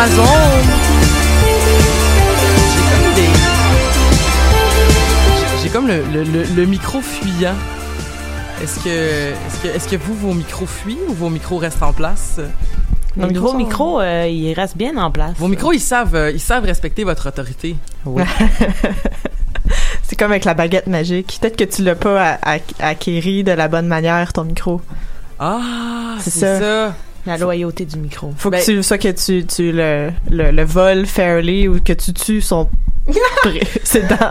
J'ai comme des... J'ai comme le, le- le- le micro fuyant. Est-ce que, est-ce que, est-ce que vous, vos micros fuient ou vos micros restent en place? Nos gros micros, euh, ils restent bien en place. Vos micros, ils savent, euh, ils savent respecter votre autorité. Oui. C'est comme avec la baguette magique. Peut-être que tu l'as pas acquéri de la bonne manière, ton micro. Ah, C'est c'est ça. ça. La loyauté du micro. Faut Ben- que tu, soit que tu, tu le, le, le voles fairly ou que tu tues son précédent.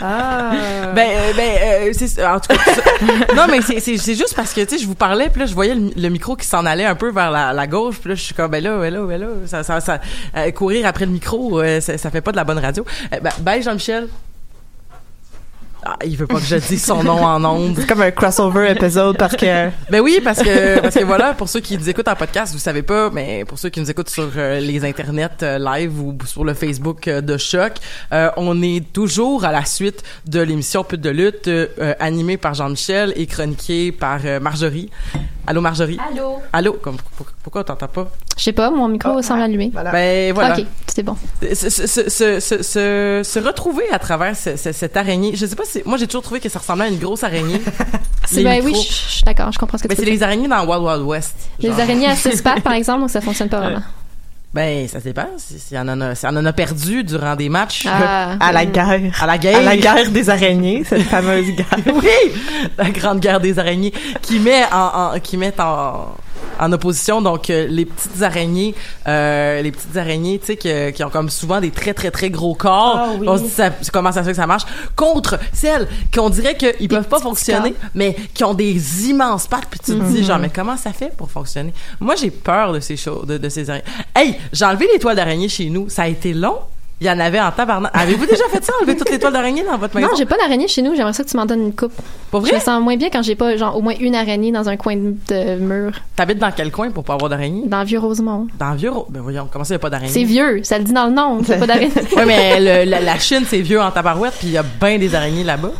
Ah. Ben, euh, ben, euh, c'est. En tout cas, ça- non, mais c'est, c'est, c'est juste parce que, tu sais, je vous parlais, puis là, je voyais le, le micro qui s'en allait un peu vers la, la gauche, puis là, je suis comme, ben là, ben là, ben là, ça, ça, ça, euh, courir après le micro, euh, ça, ça fait pas de la bonne radio. Euh, ben, bye, Jean-Michel. Ah, il veut pas que je dise son nom en ondes. C'est comme un crossover épisode parce que Ben oui, parce que parce que voilà, pour ceux qui nous écoutent en podcast, vous savez pas, mais pour ceux qui nous écoutent sur euh, les internets euh, live ou sur le Facebook euh, de Choc, euh, on est toujours à la suite de l'émission Pute de lutte animée par Jean-Michel et chroniquée par euh, Marjorie. Allô Marjorie? Allô? Allô? Comme, pour- pourquoi t'entends pas? Je sais pas, mon micro semble allumé. voilà. Ben voilà. Ok, c'est bon. Se, se, se, se, se, se- se retrouver à travers ce- ce- cette araignée. Je sais pas si moi j'ai toujours trouvé que ça ressemblait à une grosse araignée. C'est Les ben oui, je suis d'accord, je comprends ce que tu c'est veux les araignées dans Wild Wild West. Les araignées à six pattes, par exemple, donc ça fonctionne pas vraiment. Ben, ça dépend. Si, si on en a, si on en a perdu durant des matchs. Ah, à la euh, guerre. À la guerre. À la guerre des araignées, cette fameuse guerre. oui! La grande guerre des araignées. Qui met en, en- qui met en, en opposition, donc, euh, les petites araignées, euh, les petites araignées, tu sais, qui ont comme souvent des très, très, très gros corps. Ah oui. On se dit, ça, comment ça se fait que ça marche? Contre celles qu'on dirait qu'ils peuvent pas fonctionner, mais qui ont des immenses pattes, puis tu te dis, genre, mais comment ça fait pour fonctionner? Moi, j'ai peur de ces choses, de, de ces araignées. Hey! J'ai enlevé les toiles d'araignée chez nous. Ça a été long. Il y en avait en tabarnak. Avez-vous déjà fait ça, enlever toutes les toiles d'araignée dans votre maison? Non, j'ai pas d'araignée chez nous. J'aimerais ça que tu m'en donnes une coupe. Pour Je vrai? me sens moins bien quand j'ai pas, genre, au moins une araignée dans un coin de, de mur. T'habites dans quel coin pour pas avoir d'araignée? Dans le vieux Rosemont. Dans Vieux Ben voyons, comment ça, y a pas d'araignée? C'est vieux, ça le dit dans le nom. Pas d'araignée. Ouais, mais le- la, la Chine, c'est vieux en tabarouette, puis il y a bien des araignées là-bas.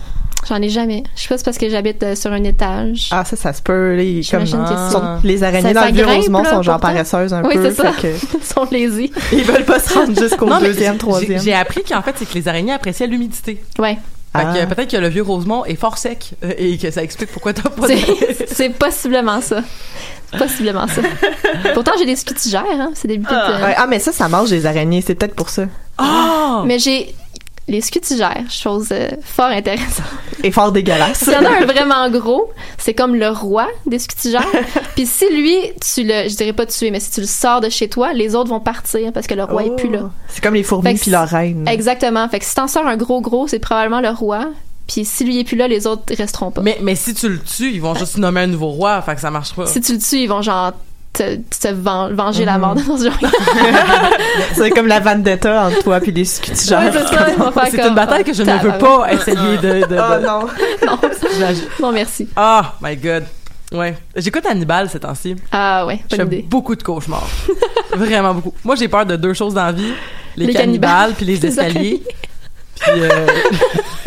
J'en ai jamais. Je sais pas si c'est parce que j'habite euh, sur un étage. Ah, ça, ça se peut. Les, comme, que sont- les araignées Ça- dans le vieux Rosemont sont genre paresseuses un Oui, peu. c'est ça. que Ils sont lazy. ils veulent pas se rendre jusqu'au deuxième, troisième. J'ai appris qu'en fait, c'est que les araignées appréciaient l'humidité. Ouais. Fait Ah. que euh, peut-être que le vieux Rosemont est fort sec euh, et que ça explique pourquoi t'as pas de... C'est possiblement ça. C'est Possiblement ça. Pourtant, j'ai des scutigères, hein. C'est des petites, euh, ah, mais ça, ça mange des araignées. C'est peut-être pour ça. Ah! Mais j'ai les scutigères, chose euh, fort intéressante. Et fort dégueulasse. S'il y en a un vraiment gros, c'est comme le roi des scutigères. Puis si lui, tu le, je dirais pas tuer, mais si tu le sors de chez toi, les autres vont partir parce que le roi est plus là. Oh. C'est comme les fourmis puis leur reine. Exactement. Fait que si t'en sors un gros gros, c'est probablement le roi. Puis si lui est plus là, les autres resteront pas. Mais, mais si tu le tues, ils vont juste nommer un nouveau roi, fait que ça marche pas. Si tu le tues, ils vont genre te, te ven- venger Mhm. la mort dans ce C'est comme la vendetta entre toi puis les scutigères. Ouais, c'est une bataille que je ne veux pas essayer de... de, de- Oh non. non, non, merci. Ah, my God. Ouais. J'écoute Hannibal ces temps-ci. Ah ouais, Je bonne idée. beaucoup de cauchemars. Vraiment beaucoup. Moi, j'ai peur de deux choses dans la vie. Les, Les cannibales, cannibales. puis les Les escaliers. Puis, euh,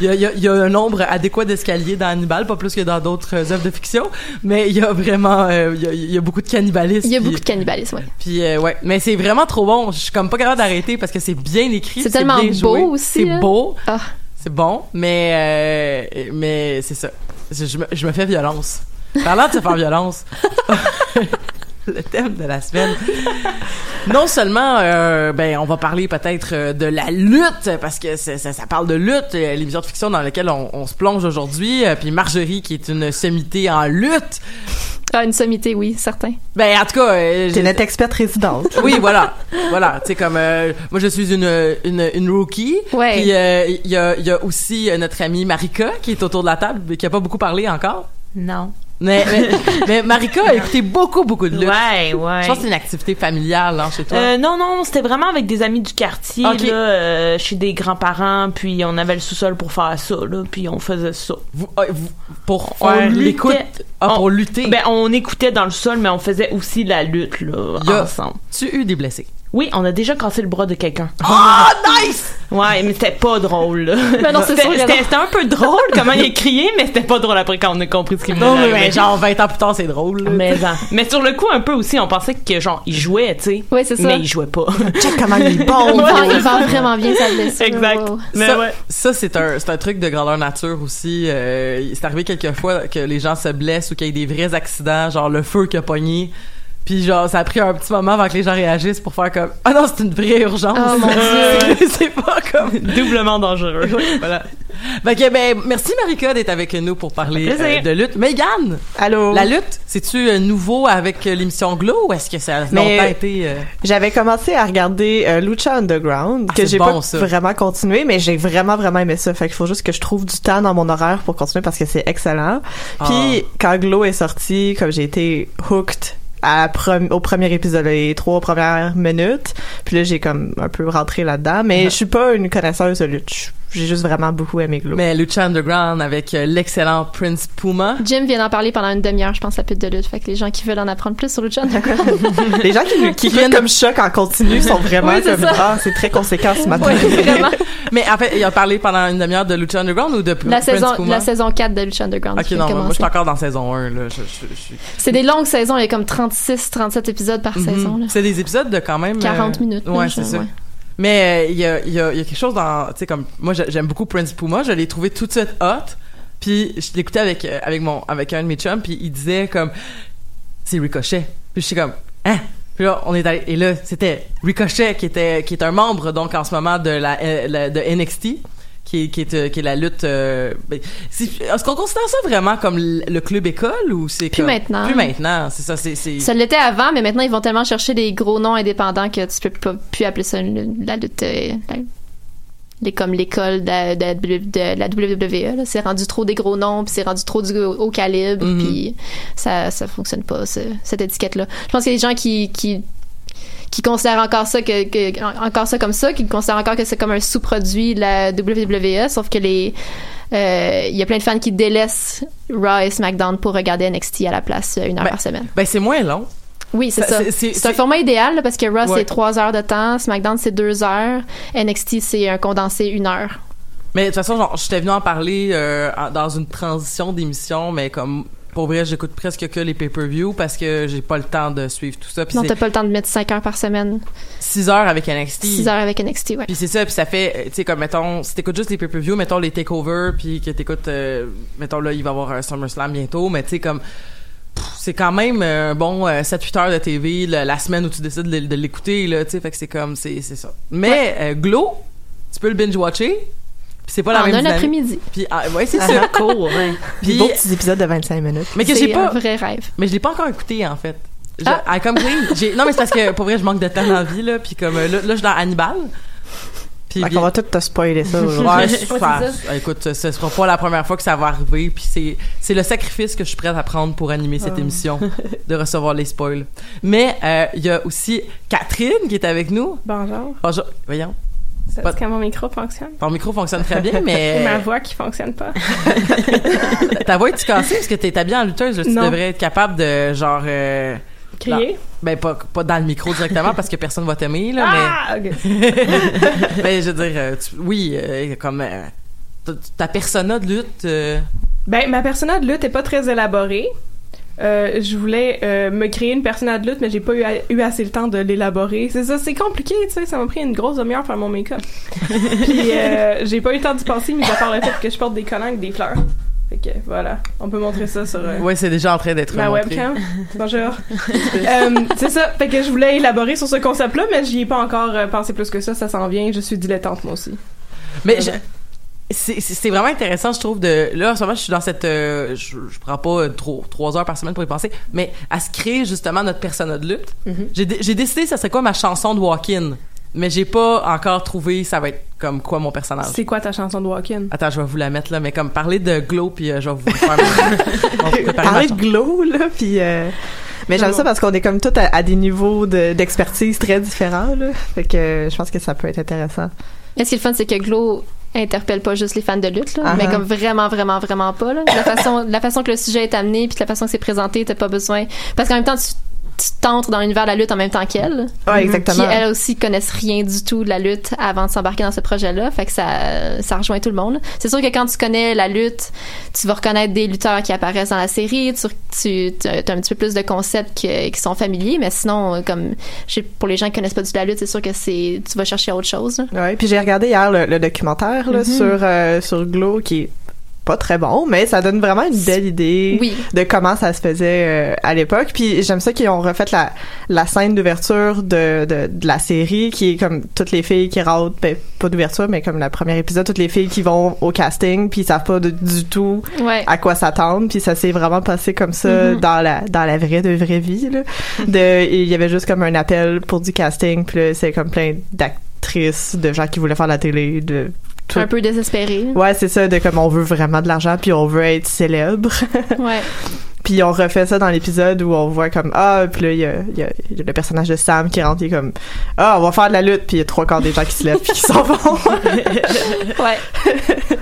il y, a, y y un nombre adéquat d'escaliers dans Hannibal, pas plus que dans d'autres euh, œuvres de fiction, mais il y a vraiment, euh, y a, il y a beaucoup de cannibalisme. Il y a beaucoup de cannibalisme, ouais. Puis euh, ouais, mais c'est vraiment trop bon. Je suis comme pas capable d'arrêter parce que c'est bien écrit. C'est tellement bien beau aussi, C'est là. beau, Ah. c'est bon, mais euh, mais c'est ça. Je, je me, je me fais violence. Parlant de se faire violence, le thème de la semaine. Non seulement, euh, ben, on va parler peut-être euh, de la lutte parce que ça, ça parle de lutte, euh, l'émission de fiction dans laquelle on, on se plonge aujourd'hui. puis Marjorie qui est une sommité en lutte. Ah, une sommité, oui, certain. Ben en tout cas, euh, T'es notre experte résidente. oui, voilà. Voilà, tu sais comme euh, moi je suis une une, une rookie. Ouais. Puis euh, il y a il y a aussi notre amie Marika qui est autour de la table mais qui a pas beaucoup parlé encore. Non. Mais mais, mais Marika a écouté beaucoup beaucoup de lutte. Ouais, ouais. Je pense que c'est une activité familiale hein, chez toi. Euh, non, non, c'était vraiment avec des amis du quartier, là, euh, chez des grands-parents, puis on avait le sous-sol pour faire ça, là, puis on faisait ça. vous, euh, vous- pour faire l'écoute ah, pour lutter? Ben, on écoutait dans le sol, mais on faisait aussi la lutte, là, a- ensemble. tu as eu des blessés? Oui, on a déjà cassé le bras de quelqu'un. Ah nice. Ouais, mais c'était pas drôle, là. Ben non, c'est C'était- un peu drôle comment il a crié, mais c'était pas drôle après quand on a compris ce qu'il Non venait mais, mais genre 20 ans plus tard c'est drôle. là. Mais, hein. mais sur le coup, un peu aussi, on pensait que, genre, il jouait, tu sais. Ouais, c'est ça. Mais il jouait pas. Check comment il est bon. Il vend, vraiment bien sa blessure. Exact. wow. Mais ça, ouais. ça, c'est un c'est un truc de grandeur nature aussi. Euh, c'est arrivé quelquefois que les gens se blessent ou qu'il y ait des vrais accidents, genre le feu qui a pogné. Puis genre ça a pris un petit moment avant que les gens réagissent pour faire comme ah non c'est une vraie urgence. Oh, mon Dieu. c'est pas comme Doublement dangereux. voilà. Que, ben merci Marika d'être avec nous pour parler euh, de lutte. Megan, Allô? la lutte, c'est-tu euh, nouveau avec euh, l'émission Glow ou est-ce que ça a longtemps été euh, J'avais commencé à regarder euh, Lucha Underground, Ah, que j'ai bon, pas ça. vraiment continué, mais j'ai vraiment, vraiment aimé ça. Fait qu'il faut juste que je trouve du temps dans mon horaire pour continuer parce que c'est excellent. Puis, Ah. quand Glow est sorti, comme j'ai été hooked à au premier épisode, les trois premières minutes. Puis là, j'ai comme un peu rentré là-dedans. Mais je suis pas une connaisseuse de lutte. J'ai juste vraiment beaucoup aimé Glow. mais Lucha Underground avec euh, l'excellent Prince Puma. Jim vient d'en parler pendant une demi-heure, je pense, à pute de lutte. Fait que les gens qui veulent en apprendre plus sur Lucha Underground. Les gens qui, qui viennent comme choc en continu sont vraiment Oui, comme ça. ah c'est très conséquent ce matin. vraiment. Mais en fait, il a parlé pendant une demi-heure de Lucha Underground ou de La Prince saison, Puma? la saison 4 de Lucha Underground. Ok, qui non, moi, je suis encore dans saison 1, là. Je, je- je suis- C'est des longues saisons, il y a comme 36, 37 épisodes par saison. Là. Mhm. C'est des épisodes de quand même... 40 euh, minutes. Ouais, c'est ça. ouais. Mais euh, il y, a, y, a, quelque chose dans... Tu sais, comme... Moi, j'ai- j'aime beaucoup Prince Puma. Je l'ai trouvé tout de suite hot. Puis je l'écoutais avec, euh, avec, mon, avec un de mes chums, puis il disait comme... C'est Ricochet. Puis je suis comme... Hein? Puis là, on est allé... Et là, c'était Ricochet, qui était qui est un membre, donc, en ce moment, de la, euh, de NXT. Qui est, qui, est, euh, qui est la lutte. euh, ben, Est-ce qu'on considère ça vraiment comme le club école ou c'est Plus comme- maintenant. Plus maintenant, c'est ça. C'est Ça l'était avant, mais maintenant ils vont tellement chercher des gros noms indépendants que tu peux pas plus appeler ça une- la lutte. euh, la- les, comme l'école de, la- de, de la WWE. C'est rendu trop des gros noms, puis c'est rendu trop du haut calibre, Mhm. puis ça ça fonctionne pas ce- cette étiquette-là. Je pense qu'il y a des gens qui qui qui considèrent encore ça que, que- en- encore ça comme ça, qui considèrent encore que c'est comme un sous-produit de la WWE, sauf que les euh, il y a plein de fans qui délaissent Raw et SmackDown pour regarder NXT à la place euh, une heure Ben, par semaine. Ben, c'est moins long. Oui, c'est Ça, ça. c'est- un format idéal là, parce que Raw Ouais. c'est trois heures de temps, SmackDown c'est deux heures, NXT c'est un condensé une heure. Mais de toute façon, genre, j'étais venu en parler euh, dans une transition d'émission, mais comme pour vrai, j'écoute presque que les pay-per-view parce que j'ai pas le temps de suivre tout ça. Non, t'as pas le temps de mettre 5 heures par semaine. 6 heures avec NXT. 6 heures avec NXT, ouais. Puis c'est ça, puis ça fait, euh, tu sais, comme, mettons, si t'écoutes juste les pay-per-view, mettons les takeovers, puis que t'écoutes, euh, mettons, là, il va y avoir un SummerSlam bientôt, mais tu sais, comme, c'est quand même un bon euh, 7-8 heures de TV la, la semaine où tu décides de, de l'écouter, là, tu sais, fait que c'est comme, c'est ça. Mais euh, Glow, tu peux le binge-watcher, c'est pas la En même un après-midi. Puis, ah, ouais, c'est Ah, ça. Court, ouais. Des Puis, beaux petits épisodes de 25 minutes. mais que C'est j'ai pas, un vrai rêve. mais je l'ai pas encore écouté, en fait. Je, Ah. I come clean. J'ai- Non, mais c'est parce que, pour vrai, je manque de temps dans la vie, là, puis comme, euh, là, là, je suis dans Hannibal. Puis qu'on va tout te spoiler ça aujourd'hui. Ouais, super. ça. Écoute, ce ce sera pas la première fois que ça va arriver, puis c'est c'est le sacrifice que je suis prête à prendre pour animer cette émission, de recevoir les spoils. Mais euh, il y a aussi Catherine qui est avec nous. Bonjour. Bonjour. Voyons, Ça dit que mon micro fonctionne? ton micro fonctionne très bien, mais ma voix qui fonctionne pas. ta voix est-tu cassée? Parce que t'es habillée en lutteuse, là, tu Non. devrais être capable de genre euh, Crier? ben pas pas dans le micro directement parce que personne va t'aimer là, Ah! Mais ben, je veux dire euh, tu- oui, euh, comme ta- persona de lutte Ben, ma persona de lutte est pas très élaborée. Euh, je voulais euh, me créer une persona de lutte, mais j'ai pas eu, eu assez le temps de l'élaborer. C'est ça, c'est compliqué, tu sais. Ça m'a pris une grosse demi-heure pour faire mon make-up. Puis euh, j'ai pas eu le temps d'y penser, mis à part le fait que je porte des collants avec des fleurs. Fait que voilà, on peut montrer ça sur euh, ouais, c'est déjà en train d'être ma montré. webcam. Bonjour. Euh, c'est ça. Fait que je voulais élaborer sur ce concept-là, mais j'y ai pas encore euh, pensé plus que ça. Ça s'en vient. Je suis dilettante moi aussi. Mais je- c'est vraiment intéressant, je trouve, de... Là, en ce moment, je suis dans cette... euh, je, je prends pas euh, trop, trois heures par semaine pour y penser, mais à se créer, justement, notre persona de lutte. J'ai dé- J'ai décidé, ça serait quoi ma chanson de walk-in, mais j'ai pas encore trouvé ça va être comme quoi mon personnage. C'est quoi ta chanson de Walk-in? Attends, je vais vous la mettre là, mais comme parler de Glow, puis euh, je vais vous faire... on va Parler de glow, là, puis... euh, Mais j'aime ça parce qu'on est comme tous à, à des niveaux de- d'expertise très différents, là. Fait que euh, je pense que ça peut être intéressant. Et ce qui est le fun, c'est que Glow interpelle pas juste les fans de lutte, là, Ah mais ah. comme vraiment, vraiment, vraiment pas. Là. La façon, la façon que le sujet est amené, puis la façon que c'est présenté, t'as pas besoin. Parce qu'en même temps, tu t'entres dans l'univers de la lutte en même temps qu'elle. Ouais, exactement. Qui, elles aussi, connaissent rien du tout de la lutte avant de s'embarquer dans ce projet-là. Fait que ça, ça rejoint tout le monde. C'est sûr que quand tu connais la lutte, tu vas reconnaître des lutteurs qui apparaissent dans la série. Tu, tu as un petit peu plus de concepts que- qui sont familiers. Mais sinon, euh, comme, pour les gens qui connaissent pas du tout la lutte, c'est sûr que c'est, tu vas chercher autre chose. Ouais, puis j'ai regardé hier le, le documentaire là, Mhm. sur euh, sur Glow qui est pas très bon, mais ça donne vraiment une belle idée Oui. de comment ça se faisait euh, à l'époque. Puis j'aime ça qu'ils ont refait la la scène d'ouverture de, de de la série qui est comme toutes les filles qui rentrent, ben, pas d'ouverture, mais comme le premier épisode, toutes les filles qui vont au casting puis ils savent pas de- du tout Ouais. à quoi s'attendre puis ça s'est vraiment passé comme ça Mhm. dans la dans la vraie de vraie vie là. de il y avait juste comme un appel pour du casting puis c'est comme plein d'actrices de gens qui voulaient faire la télé de tout. Un peu désespéré. ouais c'est ça de comme on veut vraiment de l'argent puis on veut être célèbre Ouais. puis on refait ça dans l'épisode où on voit comme ah puis là il y a, y y le personnage de Sam qui rentre il est comme ah on va faire de la lutte puis il y a trois quarts des gens qui se lèvent puis qui s'en vont Ouais.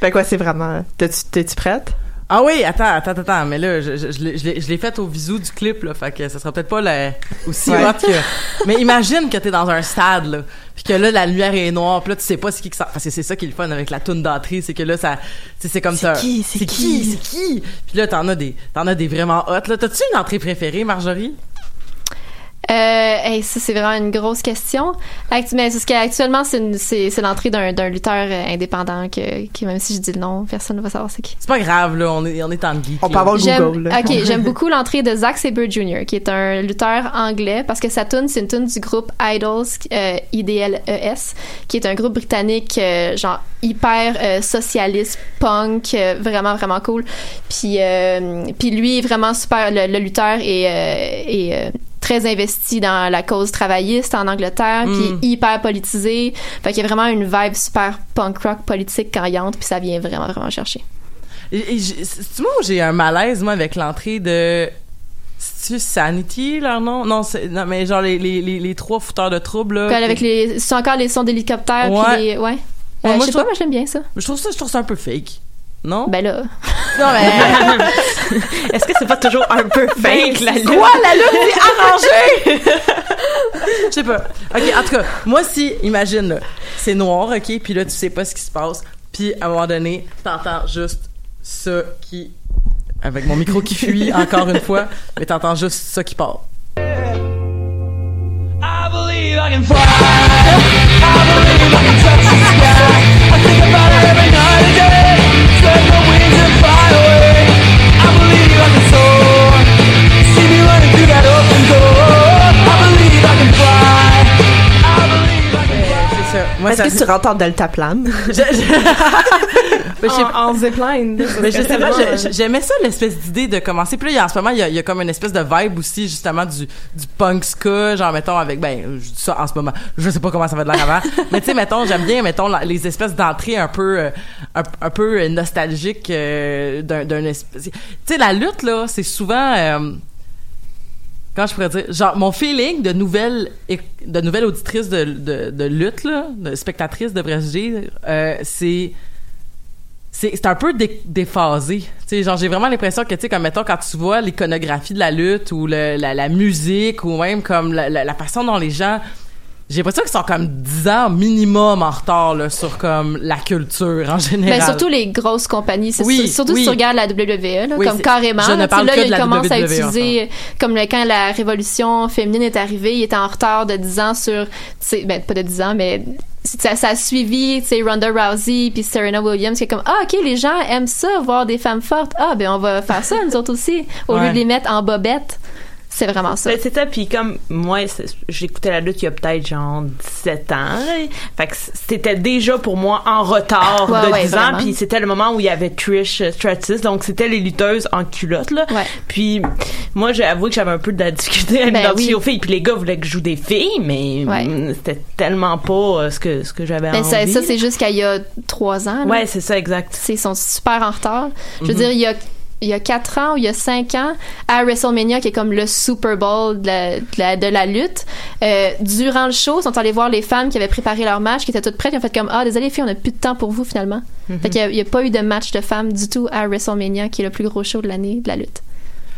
fait quoi c'est vraiment t'es-tu prête? Ah oui, attends, attends, attends, mais là, je, je, je l'ai- je l'ai je l'ai fait au visu du clip, là, fait que ça sera peut-être pas la- aussi Ouais. hot que... Mais imagine que t'es dans un stade, là, puis que là, la lumière est noire, puis là, tu sais pas c'est qui que ça... Parce que c'est ça qui est le fun avec la toune d'entrée, c'est que là, ça... C'est comme C'est ça... qui? C'est C'est qui? C'est qui? Puis là, t'en as des... T'en as des vraiment hot, là. T'as-tu une entrée préférée, Marjorie? Euh, hey, ça, c'est vraiment une grosse question. Actu- mais c'est ce qu'actuellement, c'est, l'entrée d'un, lutteur euh, indépendant que, qui, même si je dis le nom, personne ne va savoir c'est qui. C'est pas grave, là, on est, on est en geek, on peut avoir J'aime, Google là. ok, j'aime beaucoup l'entrée de Zack Sabre Jr., qui est un lutteur anglais, parce que sa tune, c'est une tune du groupe Idols, euh, IDLES, qui est un groupe britannique, euh, genre hyper euh, socialiste, punk, euh, vraiment vraiment cool. Puis, euh, puis lui, vraiment super, le, le lutteur est, euh, est euh, très investi dans la cause travailliste en Angleterre, Mm. puis hyper politisé. Fait qu'il y a vraiment une vibe super punk rock politique caillante, puis ça vient vraiment vraiment chercher. Et, et moi où j'ai un malaise moi avec l'entrée de c'est Sanity leur nom? Non non mais genre les, les, les, les trois fouteurs de troubles là avec les c'est encore les sons d'hélicoptère Ouais. puis les ouais Ouais, Euh, moi, je sais je pas moi j'aime bien ça je trouve ça je trouve ça un peu fake non? Ben là non mais Est-ce que c'est pas toujours un peu fake, la lutte? quoi la lutte? Est arrangée je sais pas ok en tout cas moi si imagine là c'est noir ok puis là tu sais pas ce qui se passe puis à un moment donné t'entends juste ça qui avec mon micro qui fuit encore une fois, mais t'entends juste ça qui part. I believe I can fly. I believe I can touch the sky. Moi, Est-ce ça- que tu rentres en deltaplane? Mais je sais- en, en zipline. Mais je sais pas, Tellement, j'ai- j'aimais ça l'espèce d'idée de commencer. Puis là, en ce moment, il y, a, il y a comme une espèce de vibe aussi, justement, du, du punk ska, genre, mettons, avec, ben, je dis ça en ce moment. Je sais pas comment ça va de l'air avant. mais tu sais, mettons, j'aime bien, mettons, la- les espèces d'entrées un peu, euh, un, un peu euh, nostalgiques euh, d'un, d'un espèce. Tu sais, la lutte, là, c'est souvent, euh, comment je pourrais dire, genre, mon feeling de nouvelle, de nouvelle auditrice de, de, lutte, là, de spectatrice, devrais-je dire, euh, c'est, c'est un peu dé- déphasé. Genre j'ai vraiment l'impression que tu sais comme mettons quand tu vois l'iconographie de la lutte ou le- la, musique ou même comme la façon dont les gens j'ai l'impression qu'ils sont comme 10 ans minimum en retard là, sur comme la culture en général. Ben, surtout les grosses compagnies. C'est Oui, sur- surtout oui. si tu regardes la WWE, là, Oui, comme carrément. je ne là, parle là, que de ils commencent à WWE utiliser, comme le, quand la révolution féminine est arrivée, il était en retard de 10 ans sur, ben, pas de 10 ans, mais ça, ça a suivi, tu sais, Ronda Rousey puis Serena Williams, qui est comme, ah, ok, les gens aiment ça, voir des femmes fortes. Ah, ben, on va faire ça, nous autres aussi, au lieu de les mettre en bobette. C'est vraiment ça. Ben, c'est ça, puis comme moi, j'écoutais la lutte il y a peut-être genre 17 ans. Fait que c'était déjà pour moi en retard Ouais, de ouais, 10 ans, puis c'était le moment où il y avait Trish Stratus, donc c'était les lutteuses en culotte, là. Puis moi, j'ai avoué que j'avais un peu de la difficulté à Ben m'identifier oui. aux filles, puis les gars voulaient que je joue des filles, mais mm, c'était tellement pas euh, ce que, ce que j'avais Ben, envie. ça, ça, c'est jusqu'à il y a trois ans. là. Ouais, c'est ça, exact. Ils sont super en retard. Je veux Mhm. dire, il y a il y a quatre ans ou il y a cinq ans à WrestleMania qui est comme le Super Bowl de la, de la, de la lutte euh, durant le show ils sont allés voir les femmes qui avaient préparé leur match qui étaient toutes prêtes ils ont fait comme ah désolé les filles on a plus de temps pour vous finalement Mhm. fait qu'il y a, il y a pas eu de match de femmes du tout à WrestleMania qui est le plus gros show de l'année de la lutte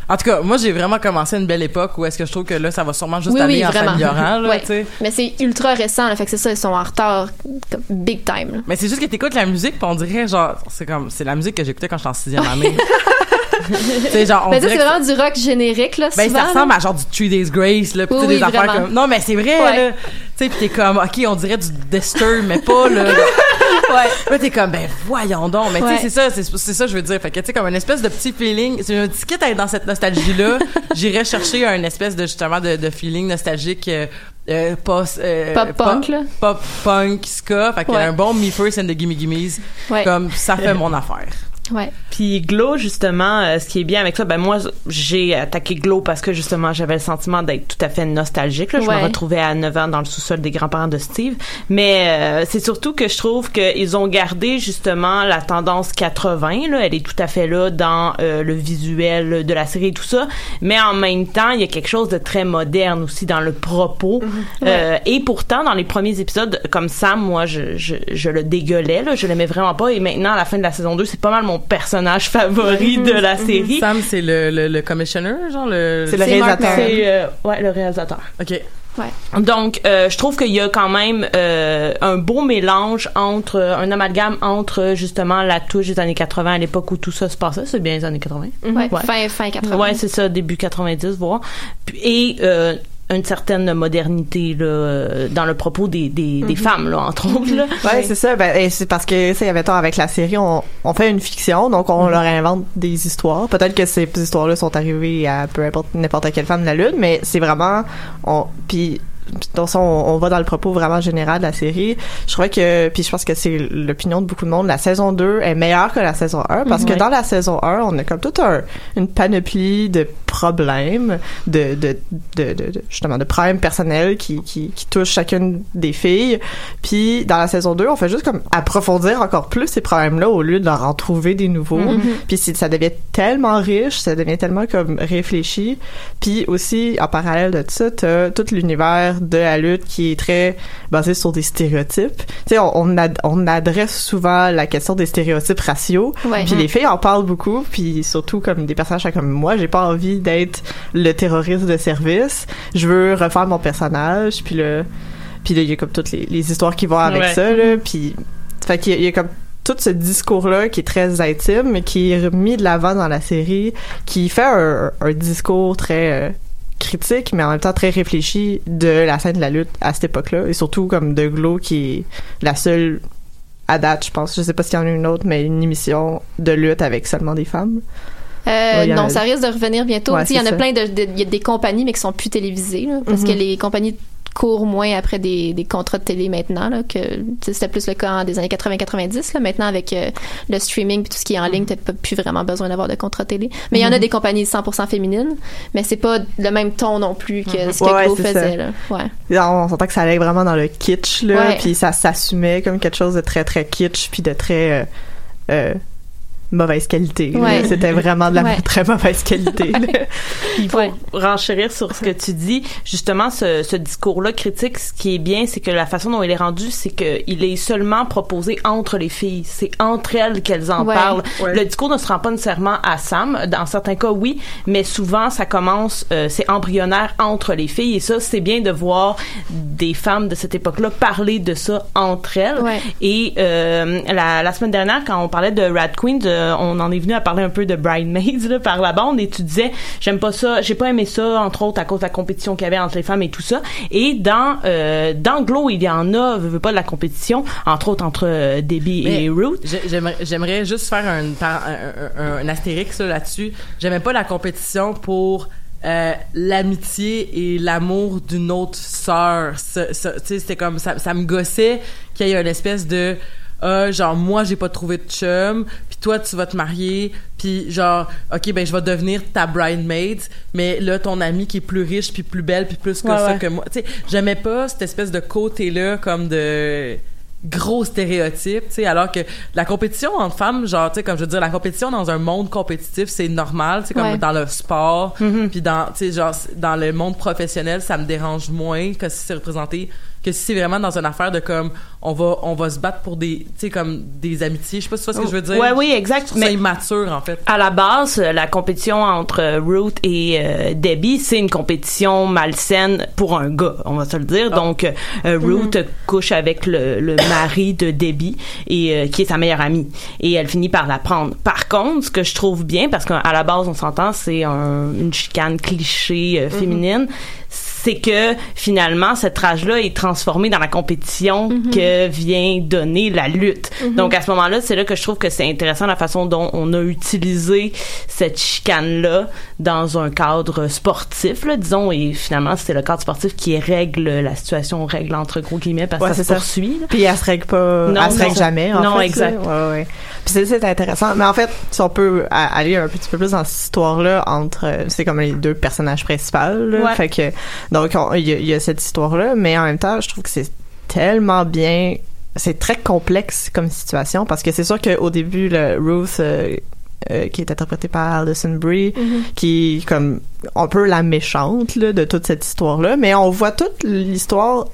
En tout cas, moi j'ai vraiment commencé une belle époque où est-ce que je trouve que là ça va sûrement juste oui aller oui en s'améliorant mais c'est ultra récent là, fait que c'est ça ils sont en retard comme big time là. Mais c'est juste que t'écoutes la musique puis on dirait genre c'est comme c'est la musique que j'écoutais quand j'étais en sixième année. tu sais genre on mais ça c'est vraiment du rock générique là Ben, souvent, ça ressemble là. à genre du Three Days Grace, là, pis tu Oui, des affaires vraiment. comme... Non, mais c'est vrai, Ouais. là. Tu sais, pis t'es comme, OK, on dirait du Disturb, mais pas, là. ouais. Là, t'es comme, ben, voyons donc. Mais tu Ouais. sais, c'est ça, c'est c'est ça, je veux dire. Fait que, tu sais, comme une espèce de petit feeling, c'est un petit être dans cette nostalgie-là, j'irais chercher un espèce de, justement, de, de feeling nostalgique, euh, euh, post, euh, Pop punk, là. Pop punk, ska. Fait qu'il y a un bon Me First and the Gimme Gimmes. Ouais. Comme, ça fait mon affaire. Ouais. Puis Glow, justement, euh, ce qui est bien avec ça, ben moi, j'ai attaqué Glow parce que justement, j'avais le sentiment d'être tout à fait nostalgique. Là. Je Ouais. me retrouvais à 9 ans dans le sous-sol des grands-parents de Steve. Mais euh, c'est surtout que je trouve qu'ils ont gardé justement la tendance 80. Là. Elle est tout à fait là dans euh, le visuel de la série et tout ça. Mais en même temps, il y a quelque chose de très moderne aussi dans le propos. Euh, et pourtant, dans les premiers épisodes, comme Sam, moi, je, je, je le dégueulais. Là. Je l'aimais vraiment pas. Et maintenant, à la fin de la saison 2, c'est pas mal mon personnage favori de la série. Sam, c'est le, le, le commissioner, genre le... C'est le réalisateur. C'est euh, ouais, le réalisateur. OK. Ouais. Donc, euh, je trouve qu'il y a quand même euh, un beau mélange entre euh, un amalgame entre justement la touche des années 80 à l'époque où tout ça se passait, c'est bien les années 80. Ouais, Fin, fin 80. Ouais, c'est ça, début 90, voire. Et euh, une certaine modernité là, euh, dans le propos des, des, des femmes, là, entre autres. Là. Ouais, c'est ça. Ben, et c'est parce que, ça, y avait tort avec la série, on, on fait une fiction, donc on leur invente des histoires. Peut-être que ces histoires-là sont arrivées à peu importe n'importe quelle femme de la lune, mais c'est vraiment, on, puis dans ça, on, on va dans le propos vraiment général de la série. Je crois que, puis je pense que c'est l'opinion de beaucoup de monde, la saison 2 est meilleure que la saison 1 parce que Mhm. dans la saison 1, on a comme toute un, une panoplie de problèmes, de, de, de, justement, de problèmes personnels qui, qui, qui touchent chacune des filles. Puis dans la saison 2, on fait juste comme approfondir encore plus ces problèmes-là au lieu de leur en trouver des nouveaux. Mhm. Puis ça devient tellement riche, ça devient tellement comme réfléchi. Puis aussi, en parallèle de ça, t'as tout l'univers de la lutte qui est très basé sur des stéréotypes. Tu sais, on, on, ad- on adresse souvent la question des stéréotypes raciaux. Ouais. Puis les filles en parlent beaucoup, puis surtout comme des personnages comme moi, j'ai pas envie d'être le terroriste de service. Je veux refaire mon personnage, puis le puis là, il y a comme toutes les, les histoires qui vont avec Ouais. ça, là, puis fait qu'il y a- il y a comme tout ce discours-là qui est très intime, mais qui est mis de l'avant dans la série, qui fait un, un discours très euh, critique, mais en même temps très réfléchi de la scène de la lutte à cette époque-là, et surtout comme de Glow qui est la seule à date, je pense. Je sais pas s'il y en a une autre, mais une émission de lutte avec seulement des femmes. Euh, Ouais, non, a- ça risque de revenir bientôt. Ouais, il y en a ça. plein de, de- il y a des compagnies, mais qui sont plus télévisées, là, parce Mhm. que les compagnies courent moins après des, des contrats de télé maintenant, là, que c'était plus le cas en des années 80-90. Là. Maintenant, avec euh, le streaming et tout ce qui est en ligne, t'as pas plus vraiment besoin d'avoir de contrat télé. Mais il y en a Mhm. des compagnies 100% féminines, mais c'est pas le même ton non plus que ce que Ouais, faisait. ça. Là. Ouais. On s'entend que ça allait vraiment dans le kitsch, là, puis ça s'assumait comme quelque chose de très, très kitsch, puis de très euh, euh, mauvaise qualité. Ouais. C'était vraiment de la Ouais. très mauvaise qualité. Puis pour renchérir sur ce que tu dis, justement, ce, ce discours-là critique, ce qui est bien, c'est que la façon dont il est rendu, c'est qu'il est seulement proposé entre les filles. C'est entre elles qu'elles en Ouais. parlent. Ouais. Le discours ne se rend pas nécessairement à Sam. Dans certains cas, oui, mais souvent, ça commence, euh, c'est embryonnaire entre les filles. Et ça, c'est bien de voir des femmes de cette époque-là parler de ça entre elles. Et euh, la, la semaine dernière, quand on parlait de Rad Queen, de- on en est venu à parler un peu de Bridesmaids là, par la bande, et tu disais, j'aime pas ça, j'ai pas aimé ça, entre autres à cause de la compétition qu'il y avait entre les femmes et tout ça. Et dans euh, dans Glow, il y en a, veux, veux pas de la compétition, entre autres entre euh, Debbie Mais et Ruth. j'ai- J'aimerais, juste faire un, un, un- un astérix là, là-dessus. J'aimais pas la compétition pour euh, l'amitié et l'amour d'une autre sœur. C'était comme ça, ça me gossait qu'il y ait une espèce de ah, genre moi j'ai pas trouvé de chum toi tu vas te marier puis genre ok ben je vais devenir ta bridesmaid mais là ton amie qui est plus riche puis plus belle puis plus que Ouais, ça ouais. que moi tu sais j'aimais pas cette espèce de côté là comme de gros stéréotypes, tu sais, alors que la compétition entre femmes, genre, tu sais, comme je veux dire, la compétition dans un monde compétitif, c'est normal, c'est comme Ouais. dans le sport, puis dans, tu sais, genre, dans le monde professionnel, ça me dérange moins que si c'est représenté, que si c'est vraiment dans une affaire de comme, on va, on va se battre pour des, tu sais, comme des amitiés, je sais pas si tu vois ce que je veux dire. Ouais, oui, exact. Mais- immature, en fait. À la base, euh, la compétition entre euh, Ruth et euh, Debbie, c'est une compétition malsaine pour un gars, on va se le dire. Donc, euh, euh, Ruth couche avec le, le mari de Debbie et euh, qui est sa meilleure amie, et elle finit par la prendre. Par contre, ce que je trouve bien, parce qu'à la base, on s'entend, c'est un- une chicane cliché euh, féminine. C'est que finalement cette rage-là est transformée dans la compétition que vient donner la lutte. Mhm. Donc à ce moment-là, c'est là que je trouve que c'est intéressant la façon dont on a utilisé cette chicane-là dans un cadre sportif, là, disons, et finalement, c'est le cadre sportif qui règle la situation, règle entre gros guillemets, parce Ouais, que ça se poursuit. là. Puis elle se règle pas, Non, elle se règle non. jamais. En Non, fait, exact. Ouais, ouais. Puis c'est, c'est intéressant. Mais en fait, si on peut aller un petit peu plus dans cette histoire-là entre, c'est comme les deux personnages principaux. là. Ouais. Fait que donc on- il y, a- il y a cette histoire-là, mais en même temps, je trouve que c'est tellement bien. C'est très complexe comme situation parce que c'est sûr qu'au début, le Ruth euh, euh, qui est interprétée par Alison Brie, Mhm. qui est comme un peu la méchante là, de toute cette histoire-là, mais on voit toute l'histoire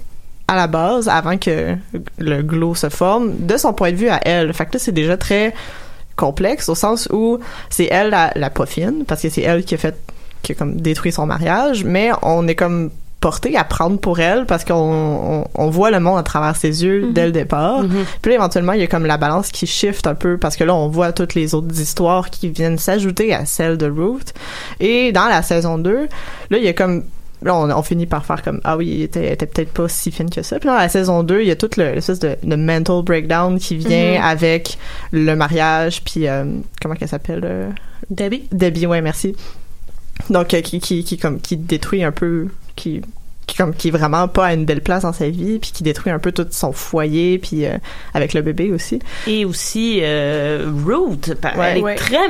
à la base, avant que le glow se forme, de son point de vue à elle. Fait que là, c'est déjà très complexe au sens où c'est elle la, la poffine, parce que c'est elle qui a fait, qui a comme détruit son mariage, mais on est comme porté à prendre pour elle parce qu'on on, on voit le monde à travers ses yeux Mhm. dès le départ. Puis là, éventuellement, il y a comme la balance qui shift un peu parce que là, on voit toutes les autres histoires qui viennent s'ajouter à celle de Ruth. Et dans la saison 2, là, il y a comme Là, on, on finit par faire comme ah oui, il était, elle était peut-être pas si fine que ça. Puis dans la saison 2, il y a toute le- l'espèce de, de mental breakdown qui vient Mhm. avec le mariage, puis euh, comment qu'elle s'appelle euh, Debbie. Debbie, ouais, merci. Donc euh, qui, qui, qui comme qui détruit un peu, qui qui comme qui est vraiment pas à une belle place dans sa vie, puis qui détruit un peu tout son foyer, puis euh, avec le bébé aussi. Et aussi euh, Ouais. elle est Ouais. très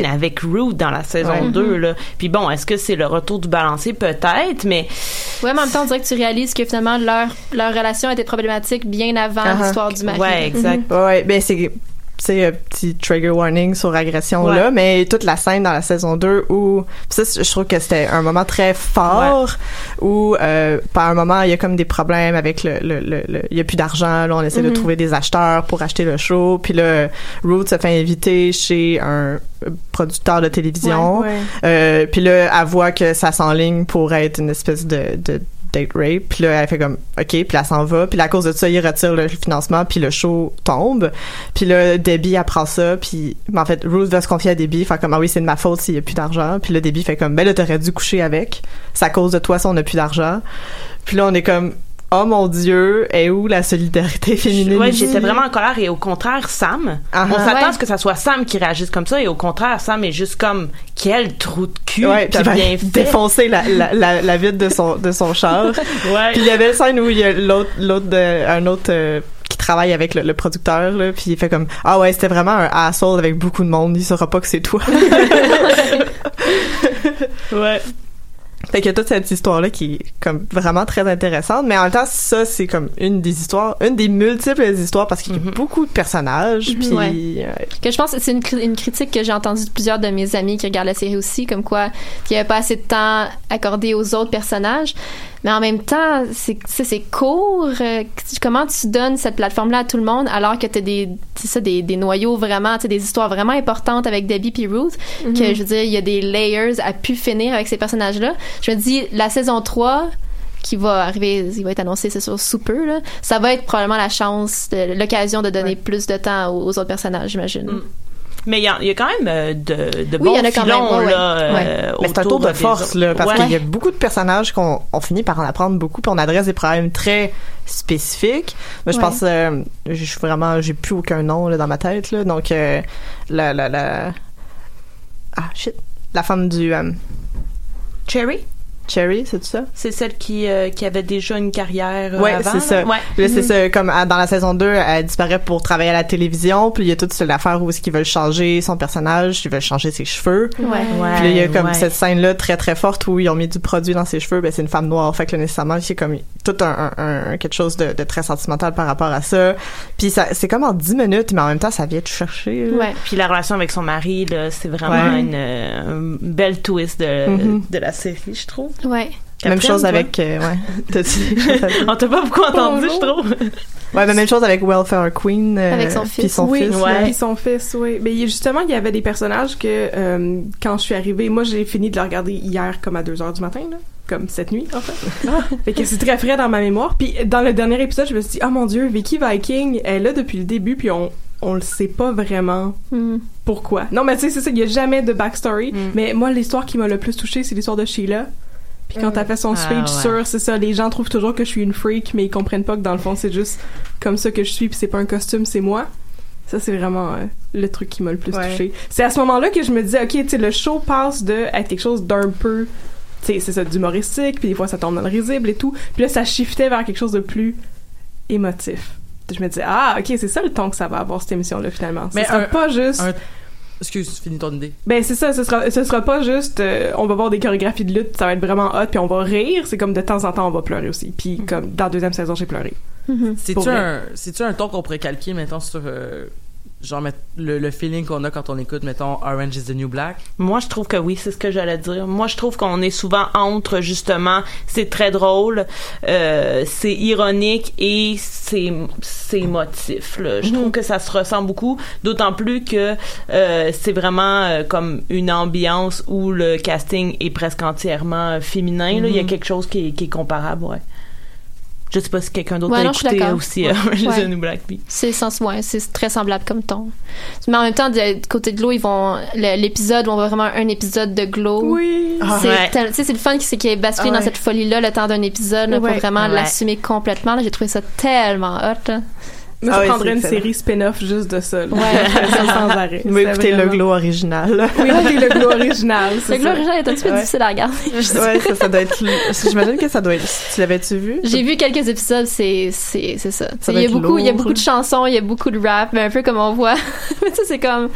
est- avec Ruth dans la saison Ouais. 2 Mhm. là. Puis bon, est-ce que c'est le retour du balancier? Peut-être, mais Ouais, mais en même temps, on dirait que tu réalises que finalement, leur, leur relation était problématique bien avant Ah, l'histoire du mari. Ouais, exact. Ouais, ouais, ben c'est c'est un petit trigger warning sur agression là, mais toute la scène dans la saison 2 où ça je trouve que c'était un moment très fort où euh, par un moment il y a comme des problèmes avec le le le, le- il y a plus d'argent là on essaie de Mhm. trouver des acheteurs pour acheter le show puis là Ruth se fait inviter chez un producteur de télévision. Euh, puis là elle voit que ça s'enligne pour être une espèce de de date rape. Puis là, elle fait comme, OK, puis elle s'en va. Puis à cause de ça, il retire le financement, puis le show tombe. Puis là, Debbie apprend ça, puis en fait, Ruth va se confier à Debbie, fait comme, ah oui, c'est de ma faute s'il y a plus d'argent. Puis là, Debbie fait comme, ben là, t'aurais dû coucher avec. C'est à cause de toi si on a plus d'argent. Puis là, on est comme, oh mon dieu, est où la solidarité féminine? Ouais, ici? j'étais vraiment en colère et au contraire, Sam, Ah, on ah. s'attend à ce que ça soit Sam qui réagisse comme ça et au contraire, Sam est juste comme quel trou de cul Ouais, puis bien fait. défoncer la, la, la, la vitre de son, de son char. Ouais. Puis il y avait une scène où il y a l'autre, l'autre, un autre euh, qui travaille avec le, le producteur, là, puis il fait comme ah ouais, c'était vraiment un asshole avec beaucoup de monde. Il saura pas que c'est toi. ouais. Fait qu'il y a toute cette histoire-là qui est comme vraiment très intéressante, mais en même temps, ça, c'est comme une des histoires, une des multiples histoires parce qu'il y a beaucoup de personnages, puis Ouais. euh, que je pense que c'est une, cri- une critique que j'ai entendue de plusieurs de mes amis qui regardent la série aussi, comme quoi qu'il n'y avait pas assez de temps accordé aux autres personnages. Mais en même temps, c'est c'est court. euh, comment tu donnes cette plateforme-là à tout le monde alors que tu as des, ça, des, des noyaux vraiment, des histoires vraiment importantes avec Debbie puis Ruth, Mhm. que je veux dire, il y a des layers à pu finir avec ces personnages-là. Je me dis, la saison 3, qui va arriver, il va être annoncé, c'est sûr, sous peu, là, ça va être probablement la chance, l'occasion de donner plus de temps aux, aux autres personnages, j'imagine. Mais il y, a- y quand même euh, de, de Oui, il y bons en a quand même, filons ouais, ouais. là. euh, Mais c'est un tour de force, là, parce Ouais. qu'il y a beaucoup de personnages qu'on on finit par en apprendre beaucoup, puis on adresse des problèmes très spécifiques. Mais je Ouais. pense, euh, je suis vraiment, j'ai plus aucun nom là, dans ma tête, là, donc euh, la, la, la, ah shit, la femme du euh, Cherry? Cherry, c'est ça? C'est celle qui, euh, qui avait déjà une carrière euh, Ouais, avant. c'est ça. là? Ouais. Là, c'est Mhm. ça. Comme à- dans la saison 2, elle disparaît pour travailler à la télévision. Puis il y a toute cette affaire où est-ce qu'ils veulent changer son personnage, ils veulent changer ses cheveux. Ouais. Ouais, Puis là, il y a comme ouais. cette scène-là très très forte où ils ont mis du produit dans ses cheveux. Ben c'est une femme noire. Fait que là, nécessairement, c'est comme tout un, un- un- quelque chose de, de très sentimental par rapport à ça. Puis ça, c'est comme en 10 minutes, mais en même temps, ça vient te chercher. là. Ouais. Puis la relation avec son mari, là, c'est vraiment Ouais. une, euh, une belle twist de, Mhm. de la série, je trouve. Ouais. Même chose toi? avec, euh, ouais. On t'a pas beaucoup entendu, je trouve. Ouais, mais même chose avec Welfare Queen. euh, Avec son puis fils. son oui, fils. ouais. Puis son fils, oui. Mais justement, il y avait des personnages que euh, quand je suis arrivée, moi j'ai fini de le regarder hier comme à 2 heures du matin, là. Comme cette nuit, en fait. fait que c'est très frais dans ma mémoire. Puis dans le dernier épisode, je me suis dit, oh mon dieu, Vicky Viking, elle est là depuis le début, puis on, on le sait pas vraiment Hmm. pourquoi. Non, mais tu sais, c'est ça, il y a jamais de backstory. Mais moi, l'histoire qui m'a le plus touchée, c'est l'histoire de Sheila. Puis quand t'as fait son Ah, speech ouais. sur, c'est ça, les gens trouvent toujours que je suis une freak, mais ils comprennent pas que dans le fond, c'est juste comme ça que je suis, puis c'est pas un costume, c'est moi. Ça, c'est vraiment euh, le truc qui m'a le plus Ouais. touché. C'est à ce moment-là que je me disais, OK, tu sais, le show passe de être quelque chose d'un peu, tu sais, c'est ça, d'humoristique, puis des fois ça tombe dans le risible et tout. Puis là, ça shiftait vers quelque chose de plus émotif. Je me disais, ah, OK, c'est ça le ton que ça va avoir, cette émission-là, finalement. Mais Mais sera un- pas juste... un- Excuse, finis ton idée. Ben c'est ça, ce sera, ce sera pas juste euh, on va voir des chorégraphies de lutte, ça va être vraiment hot, puis on va rire. C'est comme de temps en temps on va pleurer aussi. Puis comme dans la deuxième saison j'ai pleuré. Pour C'est-tu un, un ton qu'on pourrait calquer, mettons, sur euh, genre le, le feeling qu'on a quand on écoute, mettons, Orange is the New Black? Moi, je trouve que oui, c'est ce que j'allais dire. Moi, je trouve qu'on est souvent entre, justement, c'est très drôle, euh, c'est ironique et c'est c'est émotif. là. Je trouve que ça se ressent beaucoup, d'autant plus que euh, c'est vraiment euh, comme une ambiance où le casting est presque entièrement féminin. là. Il y a Mhm. quelque chose qui est, qui est comparable, ouais. Je sais pas si quelqu'un d'autre Ouais, a non, je suis écouté aussi Ouais. euh, Ouais. Black. puis- C'est sens, ouais, c'est très semblable comme ton. Mais en même temps, de, du côté de Glow, ils vont l'épisode, où on voit vraiment un épisode de Glow. Oui. C'est sais, c'est le fun qui c'est qui est basculé Ah dans cette folie-là le temps d'un épisode là, Ouais. pour vraiment Ouais. l'assumer complètement. là. J'ai trouvé ça tellement hot. là. Moi Ah je oui, prendrais une excellent. série spin-off juste de ça. là. Ouais. Ça, sans arrêt. Mais C'était écoutez le vraiment- glow original. Oui, écoutez le glow original. Le Glow original est un petit peu Ouais. difficile à regarder. ouais, ça, ça doit être. J'imagine que ça doit être. Tu l'avais-tu vu? J'ai vu quelques épisodes, c'est c'est c'est ça. Ça il y a beaucoup il y a beaucoup de chansons, il y a beaucoup de rap, mais un peu comme on voit. mais ça c'est comme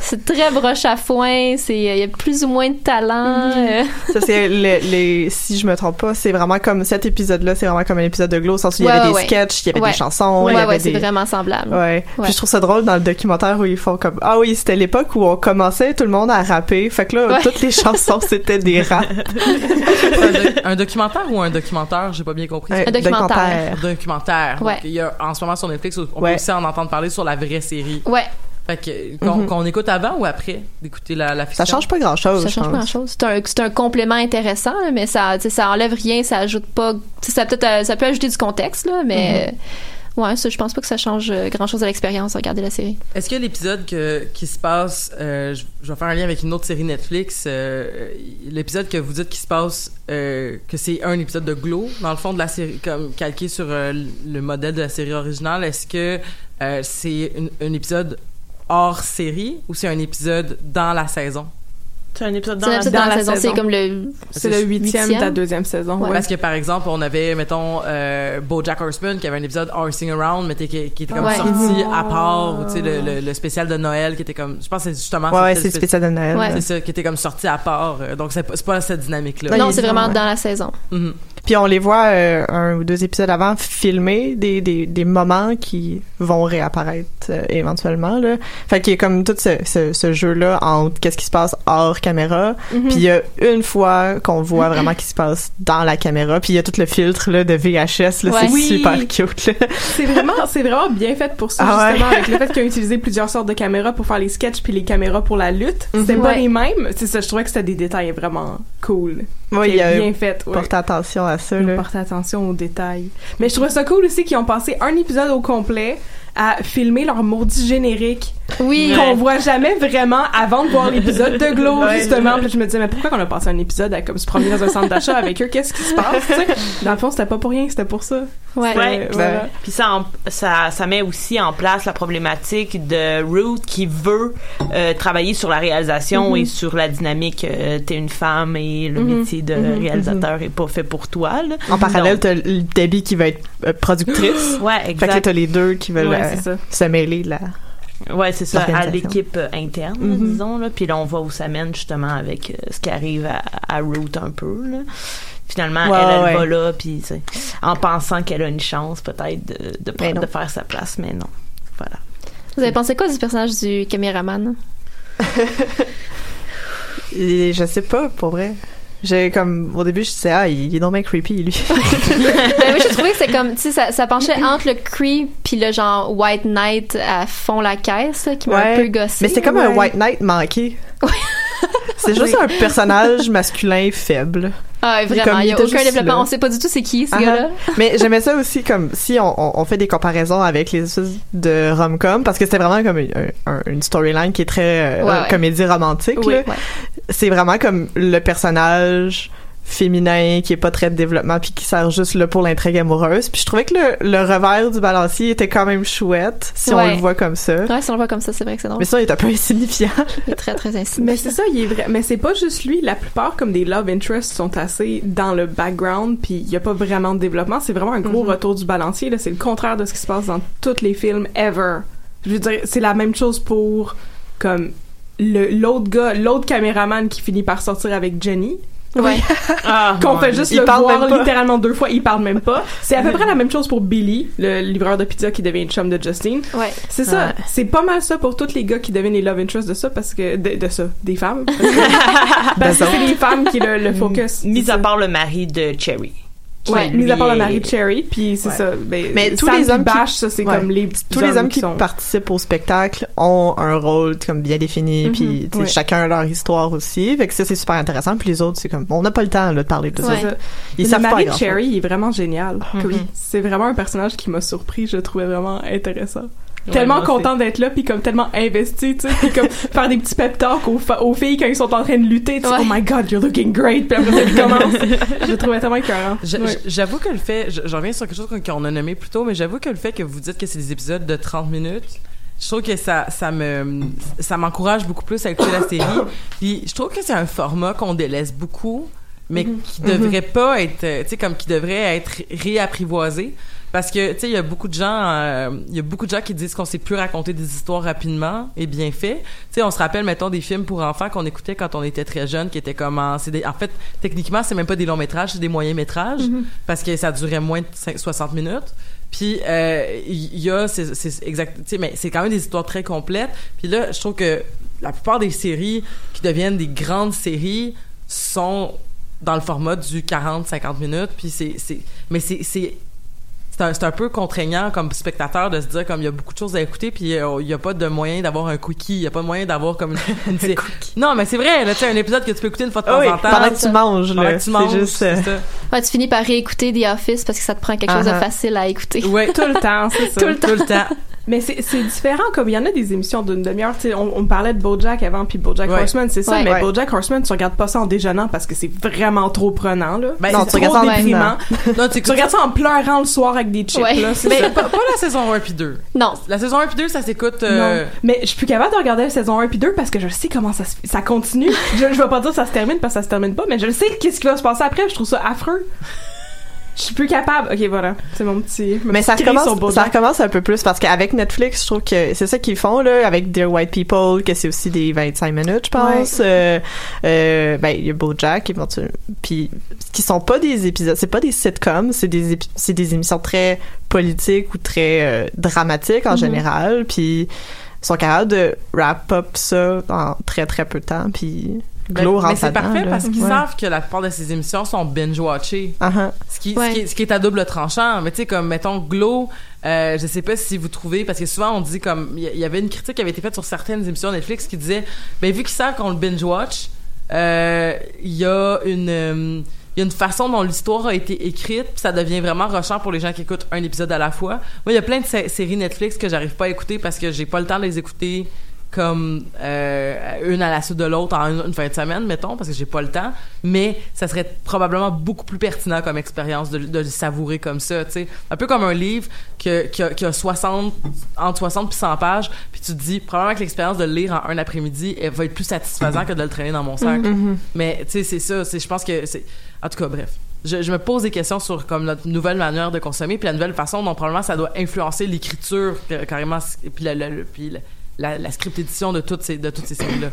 c'est très broche à foin, c'est il y a plus ou moins de talent. euh. Ça, c'est le- les. Si je me trompe pas, c'est vraiment comme cet épisode-là, c'est vraiment comme un épisode de glow, au sens où il y avait ouais, des ouais. sketchs, il y avait Ouais. des chansons, il y avait des. Vraiment semblable. Ouais. Ouais. Puis je trouve ça drôle dans le documentaire où ils font comme ah oui c'était l'époque où on commençait tout le monde à rapper fait que là Ouais. toutes les chansons c'était des raps un, doc- un documentaire ou un documentaire? J'ai pas bien compris. Un documentaire. Un documentaire. Ouais. Donc, il y a en ce moment sur Netflix, on Ouais. peut aussi en entendre parler sur la vraie série. Ouais. Fait que qu'on Mhm. qu'on écoute avant ou après d'écouter la, la fiction? Ça change pas grand-chose, Ça change pas pense. grand chose. C'est un, c'est un complément intéressant, là, mais ça, ça enlève rien, ça ajoute pas. Ça peut, être, ça peut ajouter du contexte, là, mais ouais, je pense pas que ça change grand chose à l'expérience de regarder la série. Est-ce que l'épisode qui se passe, euh, je, vais faire un lien avec une autre série Netflix, euh, l'épisode que vous dites qui se passe, euh, que c'est un épisode de Glow, dans le fond de la série, comme calqué sur euh, le modèle de la série originale, est-ce que euh, c'est un épisode hors série ou c'est un épisode dans la saison? C'est un épisode C'est un épisode dans, la, saison, c'est comme le. C'est le huitième de la deuxième saison. Ouais. ouais. Parce que par exemple, on avait, mettons, euh, BoJack Horseman qui avait un épisode Horsing Around, mais qui, qui était comme Ouais. sorti à part, ou tu sais, le, le, le spécial de Noël qui était comme, je pense que c'est justement Ouais, c'est le spécial de Noël. Ouais. C'est ça, qui était comme sorti à part. euh, Donc c'est pas, c'est pas cette dynamique-là. Non, il- c'est vraiment ouais. dans la saison. Mhm. Puis on les voit euh, un ou deux épisodes avant filmer des, des, des moments qui vont réapparaître euh, éventuellement là. Fait qu'il y a comme tout ce, ce, ce jeu là entre qu'est-ce qui se passe hors caméra, Mhm. puis il y a une fois qu'on voit vraiment qui se passe dans la caméra, puis il y a tout le filtre là de VHS là, Ouais. c'est Oui. super cute. C'est vraiment, c'est vraiment bien fait pour ça, Ah ouais. justement, avec le fait qu'ils ont utilisé plusieurs sortes de caméras pour faire les sketchs puis les caméras pour la lutte. C'était Mhm. pas Ouais. les mêmes. C'est ça, je trouvais que c'était des détails vraiment cool. C'est il y a bien fait. Ouais. porte attention à ça là. porté attention aux détails. Mais je trouvais ça cool aussi qu'ils ont passé un épisode au complet à filmer leur maudit générique Oui. qu'on voit jamais vraiment avant de voir l'épisode de Glow Ouais. justement puis je me disais mais pourquoi qu'on a passé un épisode à comme se promener dans un centre d'achat avec eux? Qu'est-ce qui se passe tu sais? Dans le fond c'était pas pour rien c'était pour ça Ouais. Ouais. voilà. Puis ça, en- ça, ça met aussi en place la problématique de Ruth qui veut euh, travailler sur la réalisation Mhm. et sur la dynamique. euh, T'es une femme et le Mhm. métier de Mhm. réalisateur est pas fait pour toi. Là. En parallèle, t'as Debbie qui va être euh, productrice. ouais, Fait que là, exact. t'as les deux qui veulent Ouais, euh, se mêler de la. Ouais, c'est ça, à l'équipe euh, interne, Mhm. disons. Là. Puis là, on voit où ça mène justement avec euh, ce qui arrive à, à Ruth un peu. Là. Finalement, Ouais, elle, elle ouais. va là, puis en pensant qu'elle a une chance peut-être de, non. de faire sa place, mais non. Voilà. Vous avez pensé quoi du personnage du caméraman? Et je sais pas, pour vrai. J'ai comme au début je disais ah il est donc creepy lui. ben oui, j'ai trouvé que c'est comme, tu sais, ça, ça penchait entre le creep puis le genre White Knight à fond la caisse, qui m'a un peu gossé. Mais c'était comme un Ouais. White Knight manqué. c'est juste un personnage masculin faible. Ah, vraiment, il y a aucun développement. là. On sait pas du tout c'est qui, ce Ah, gars-là. Mais j'aimais ça aussi comme si on, on, fait des comparaisons avec les espèces de rom-com parce que c'était vraiment comme une, un- une storyline qui est très euh, Ouais, ouais. comédie romantique. Oui, là. ouais. C'est vraiment comme le personnage féminin qui est pas très de développement puis qui sert juste là pour l'intrigue amoureuse puis je trouvais que le, le revers du balancier était quand même chouette si on le voit comme ça Ouais, si on le voit comme ça, c'est vrai que c'est drôle. mais ça il est un peu insignifiant Il est très, très insignifiant. Mais c'est ça, il est vrai. Mais c'est pas juste lui. La plupart, comme des love interests, sont assez dans le background, puis il y a pas vraiment de développement. C'est vraiment un gros Mhm. retour du balancier. Là, c'est le contraire de ce qui se passe dans tous les films ever. Je veux dire, c'est la même chose pour comme le l'autre gars, l'autre caméraman qui finit par sortir avec Jenny. Ouais. Ah, Qu'on fait juste Il le parle voir littéralement deux fois, il parle même pas. C'est à peu près la même chose pour Billy, le livreur de pizza qui devient une chum de Justine. Ouais. C'est ça. Ouais. C'est pas mal ça pour tous les gars qui deviennent les love interests de ça parce que de, de ça, des femmes. Parce que, c'est les femmes qui le, le focus. Mis C'est à part le mari de Cherry. Ouais, Lui mis à part le mari de Cherry, puis c'est Ouais. ça. Ben, Mais tous les puis hommes qui- ça c'est Ouais. comme les tous les hommes qui, sont. participent au spectacle ont un rôle comme bien défini puis tu sais, ouais. chacun a leur histoire aussi fait que ça c'est super intéressant puis les autres c'est comme on n'a pas le temps là, de parler de Ouais. ça ça. ils le mari de Cherry il est vraiment génial. Mhm. Oui. C'est vraiment un personnage qui m'a surpris, je le trouvais vraiment intéressant. Tellement content d'être là puis comme tellement investi tu sais puis comme faire des petits pep talks aux, filles quand ils sont en train de lutter tu sais, oh my god you're looking great puis après ça commence je le trouvais tellement écœurant J'avoue que le fait, je, je reviens sur quelque chose qu'on a nommé plus tôt, mais j'avoue que le fait que vous dites que c'est des épisodes de 30 minutes, je trouve que ça, ça me, ça m'encourage beaucoup plus à écouter la série. Puis je trouve que c'est un format qu'on délaisse beaucoup, mais Mhm. qui devrait pas être, tu sais, comme qui devrait être réapprivoisé. Parce que, tu sais, il y a beaucoup de gens, euh, il y a beaucoup de gens qui disent qu'on sait plus raconter des histoires rapidement et bien fait. Tu sais, on se rappelle, mettons, des films pour enfants qu'on écoutait quand on était très jeune, qui étaient comme, en, des- en fait, techniquement, c'est même pas des longs métrages, c'est des moyens métrages, parce que ça durait moins de cinq- 60 minutes. Puis euh, il y a, c'est exact, tu sais, mais c'est quand même des histoires très complètes. Puis là, je trouve que la plupart des séries qui deviennent des grandes séries sont dans le format du 40-50 minutes. Puis c'est, mais c'est, c'est un, c'est un peu contraignant comme spectateur de se dire comme il y a beaucoup de choses à écouter puis euh, il y a pas de moyen d'avoir un quickie, il y a pas de moyen d'avoir comme une, une- Non, mais c'est vrai, là tu sais un épisode que tu peux écouter une fois de temps Ah oui, en temps. pendant que tu manges, Pendant là, que tu c'est manges, juste, euh, c'est ça. Ouais, tu finis par réécouter The Office parce que ça te prend quelque chose de Uh-huh. facile à écouter. Ouais. Tout le temps, c'est ça. Tout le temps. Tout le temps. Mais c'est c'est différent, comme il y en a des émissions d'une demi-heure, tu sais, on, on parlait de BoJack avant, puis BoJack Ouais. Horseman, c'est ça, Ouais. mais Ouais. BoJack Horseman, tu regardes pas ça en déjeunant parce que c'est vraiment trop prenant, là. Ben, Non, tu regardes ça déprimant. Non, tu Tu regardes ça en pleurant le soir avec des chips, Ouais. là, c'est mais ça. pas, pas la saison 1 puis 2. Non. La saison 1 puis 2, ça s'écoute euh, Non. Mais je suis plus capable de regarder la saison 1 puis 2 parce que je sais comment ça, se- ça continue. je, je vais pas dire que ça se termine parce que ça se termine pas, mais je sais qu'est-ce qui va se passer après. Je trouve ça affreux. Je suis plus capable. Ok, voilà. C'est mon petit. ma Mais ça recommence, ça recommence un peu plus parce qu'avec Netflix, je trouve que c'est ça qu'ils font là, avec Dear White People, que c'est aussi des 25 minutes, je pense. Euh, euh, ben il y a BoJack éventuellement, puis qui sont pas des épisodes, c'est pas des sitcoms, c'est des c'est des émissions très politiques ou très euh, dramatiques en Mhm. général, puis ils sont capables de wrap up ça en très très peu de temps, puis Glow mais rentre c'est parfait là. parce qu'ils Ouais. savent que la plupart de ces émissions sont binge-watchées. Uh-huh. Ce qui, Ouais. ce, qui est, ce qui est à double tranchant. Mais tu sais, comme, mettons, Glow, euh, je sais pas si vous trouvez, parce que souvent on dit comme, il y, avait une critique qui avait été faite sur certaines émissions Netflix qui disait, ben vu qu'ils savent qu'on le binge-watch, euh, il y a une... euh, il y a une façon dont l'histoire a été écrite, puis ça devient vraiment rushant pour les gens qui écoutent un épisode à la fois. Moi, il y a plein de sé- séries Netflix que j'arrive pas à écouter parce que j'ai pas le temps de les écouter comme euh, une à la suite de l'autre en une, une fin de semaine, mettons, parce que j'ai pas le temps. Mais ça serait probablement beaucoup plus pertinent comme expérience de, de le savourer comme ça, tu sais. Un peu comme un livre que, qui, a, qui a 60, entre 60 puis 100 pages, puis tu te dis, probablement que l'expérience de le lire en un après-midi va être plus satisfaisant que de le traîner dans mon sac. Mhm. Mais, tu sais, c'est ça. c'est- Je pense que c'est... En tout cas, bref. Je, je me pose des questions sur comme notre nouvelle manière de consommer, puis la nouvelle façon dont probablement ça doit influencer l'écriture car- carrément, puis la, la- le- puis la, script édition de toutes ces de toutes ces séries là.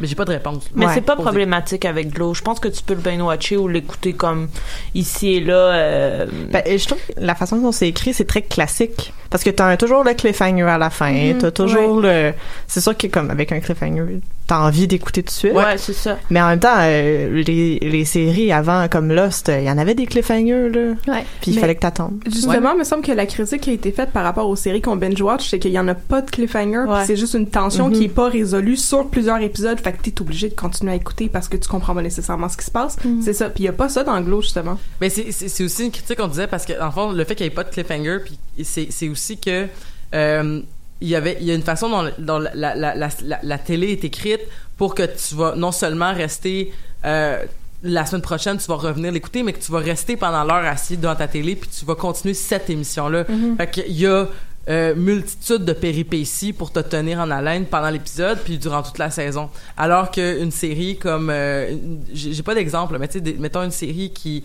Mais j'ai pas de réponse. Mais Ouais. c'est pas problématique avec Glow. Je pense que tu peux le bien watcher ou l'écouter comme ici et là. euh, Ben, et je trouve que la façon dont c'est écrit, c'est très classique. Parce que t'as toujours le cliffhanger à la fin. Mhm, t'as toujours le... C'est sûr que comme avec un cliffhanger, t'as envie d'écouter tout de suite. ouais, c'est ça. Mais en même temps, euh, les, les séries avant, comme Lost, il y en avait des cliffhangers, là. Ouais. Puis il fallait que t'attendes. Justement, il me semble que la critique qui a été faite par rapport aux séries qu'on binge-watch, c'est qu'il y en a pas de cliffhanger, puis Ouais. c'est juste une tension Mhm. qui est pas résolue sur plusieurs épisodes, fait que t'es obligé de continuer à écouter parce que tu comprends pas nécessairement ce qui se passe. Mhm. C'est ça. Puis il y a pas ça dans Glow, justement. Mais c'est aussi une critique qu'on disait parce que en fond le fait qu'il n'y ait pas de cliffhanger puis c'est c'est aussi que euh, il y avait il y a une façon dont, dont la, la, la, la, télé est écrite pour que tu vas non seulement rester euh, la semaine prochaine, tu vas revenir l'écouter, mais que tu vas rester pendant l'heure assis devant ta télé, puis tu vas continuer cette émission-là. Fait qu'il y a euh, multitude de péripéties pour te tenir en haleine pendant l'épisode, puis durant toute la saison. Alors qu'une série comme... euh, j'ai j'ai pas d'exemple, mais tu sais, mettons une série qui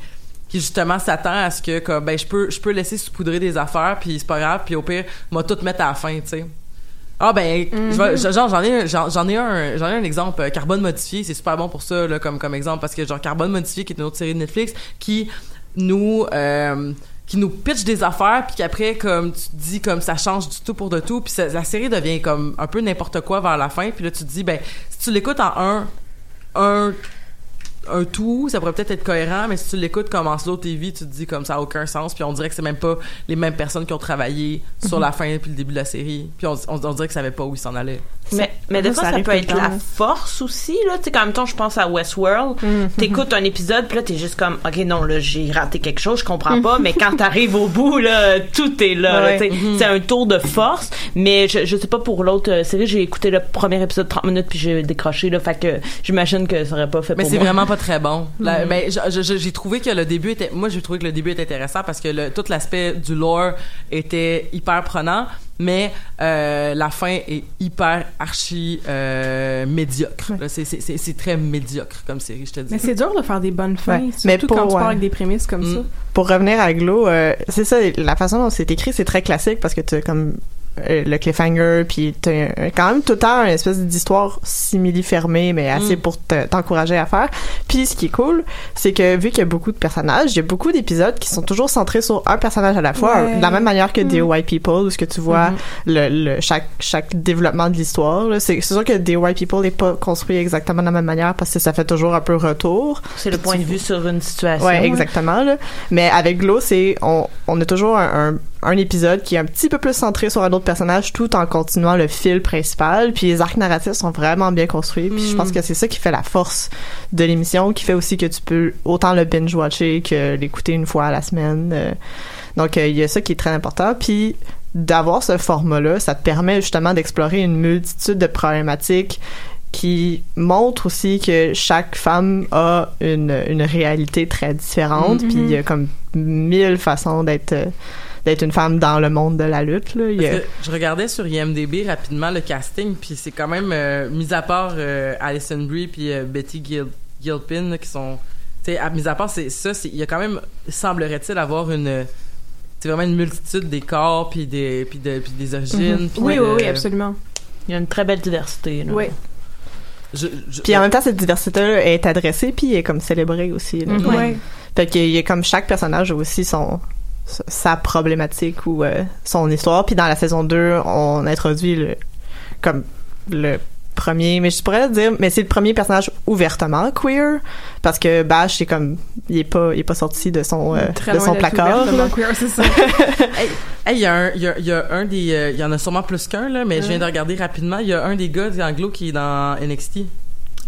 qui justement s'attend à ce que comme ben je peux je peux laisser saupoudrer des affaires puis c'est pas grave puis au pire m'a tout mettre à la fin tu sais. Ah ben genre j'en ai j'en ai un j'en ai un exemple euh, carbone modifié c'est super bon pour ça là comme comme exemple parce que genre carbone modifié qui est une autre série de Netflix qui nous euh, qui nous pitch des affaires puis qu'après comme tu te dis comme ça change du tout pour de tout puis la série devient comme un peu n'importe quoi vers la fin puis là tu te dis ben si tu l'écoutes en un un un tout, ça pourrait peut-être être cohérent, mais si tu l'écoutes comme en slow TV, tu te dis comme ça a aucun sens, puis on dirait que c'est même pas les mêmes personnes qui ont travaillé sur la fin puis le début de la série, puis on, on, on dirait que ça savait pas où ils s'en allaient. Mais, mais des Ça, fois, ça peut être la force aussi, là. Tu sais, quand même temps, je pense à Westworld. T'écoutes un épisode, puis là, t'es juste comme, OK, non, là, j'ai raté quelque chose, je comprends pas. mais quand t'arrives au bout, là, tout est là. sais. C'est un tour de force. Mais je, je sais pas pour l'autre euh, série, j'ai écouté le premier épisode 30 minutes, puis j'ai décroché, là. Fait que j'imagine que ça aurait pas fait Mais pour moi. vraiment pas très bon. La- ben, je- je- j'ai trouvé que le début était, moi j'ai trouvé que le début était intéressant parce que le, tout l'aspect du lore était hyper prenant, mais euh, la fin est hyper archi euh, médiocre. C'est- très médiocre comme série, je te dis. Mais c'est dur de faire des bonnes fins, Ouais. surtout Mais quand pour- tu pars avec des prémices comme Mm. ça. Pour revenir à Glow, euh, c'est ça, la façon dont c'est écrit, c'est très classique parce que tu comme le cliffhanger, puis t'as quand même tout le temps une espèce d'histoire simili-fermée, mais assez Mm. pour te- t'encourager à faire. Puis ce qui est cool, c'est que vu qu'il y a beaucoup de personnages, il y a beaucoup d'épisodes qui sont toujours centrés sur un personnage à la fois, Ouais. de la même manière que Mm. White People, où ce que tu vois Mhm. le, le- chaque, chaque développement de l'histoire. C'est sûr que White People n'est pas construit exactement de la même manière parce que ça fait toujours un peu retour. C'est le point de vue sur une situation. Ouais, exactement. Là. Mais avec Glow, c'est on, on a toujours un, un, un épisode qui est un petit peu plus centré sur un autre personnage tout en continuant le fil principal. Puis les arcs narratifs sont vraiment bien construits. Puis je pense que c'est ça qui fait la force de l'émission, qui fait aussi que tu peux autant le binge-watcher que l'écouter une fois à la semaine. Euh, donc euh, il y a ça qui est très important. Puis d'avoir ce format-là, ça te permet justement d'explorer une multitude de problématiques qui montre aussi que chaque femme a une, une réalité très différente, Mhm. puis il y a comme mille façons d'être euh, d'être une femme dans le monde de la lutte. Là. Il y a- Parce que je regardais sur IMDb rapidement le casting, puis c'est quand même, euh, mis à part euh, Alison Brie puis euh, Betty Gil Gilpin, là, qui sont... Tu sais, à- mis à part c'est ça, c'est- il y a quand même, semblerait-il, avoir une... C'est vraiment une multitude des corps, puis des, puis de, puis des origines. Mhm. puis Oui, de- oui, oui, absolument. Il y a une très belle diversité. Là. Oui. Je- je- Puis en même temps, cette diversité-là est adressée, puis est comme célébrée aussi. Là. Mhm. Ouais. Fait qu'il y a comme chaque personnage a aussi son sa problématique ou euh, son histoire. Puis dans la saison 2, on introduit le comme le premier, mais je pourrais dire, mais c'est le premier personnage ouvertement queer parce que Bash c'est comme il est pas il est pas sorti de son euh, Très de son placard. ouvertement là. queer, c'est ça. Hey, hey, il y a un, il y a, il y a un des, euh, il y en a sûrement plus qu'un là, mais je viens de regarder rapidement. Il y a un des gars d'Anglo qui est dans NXT.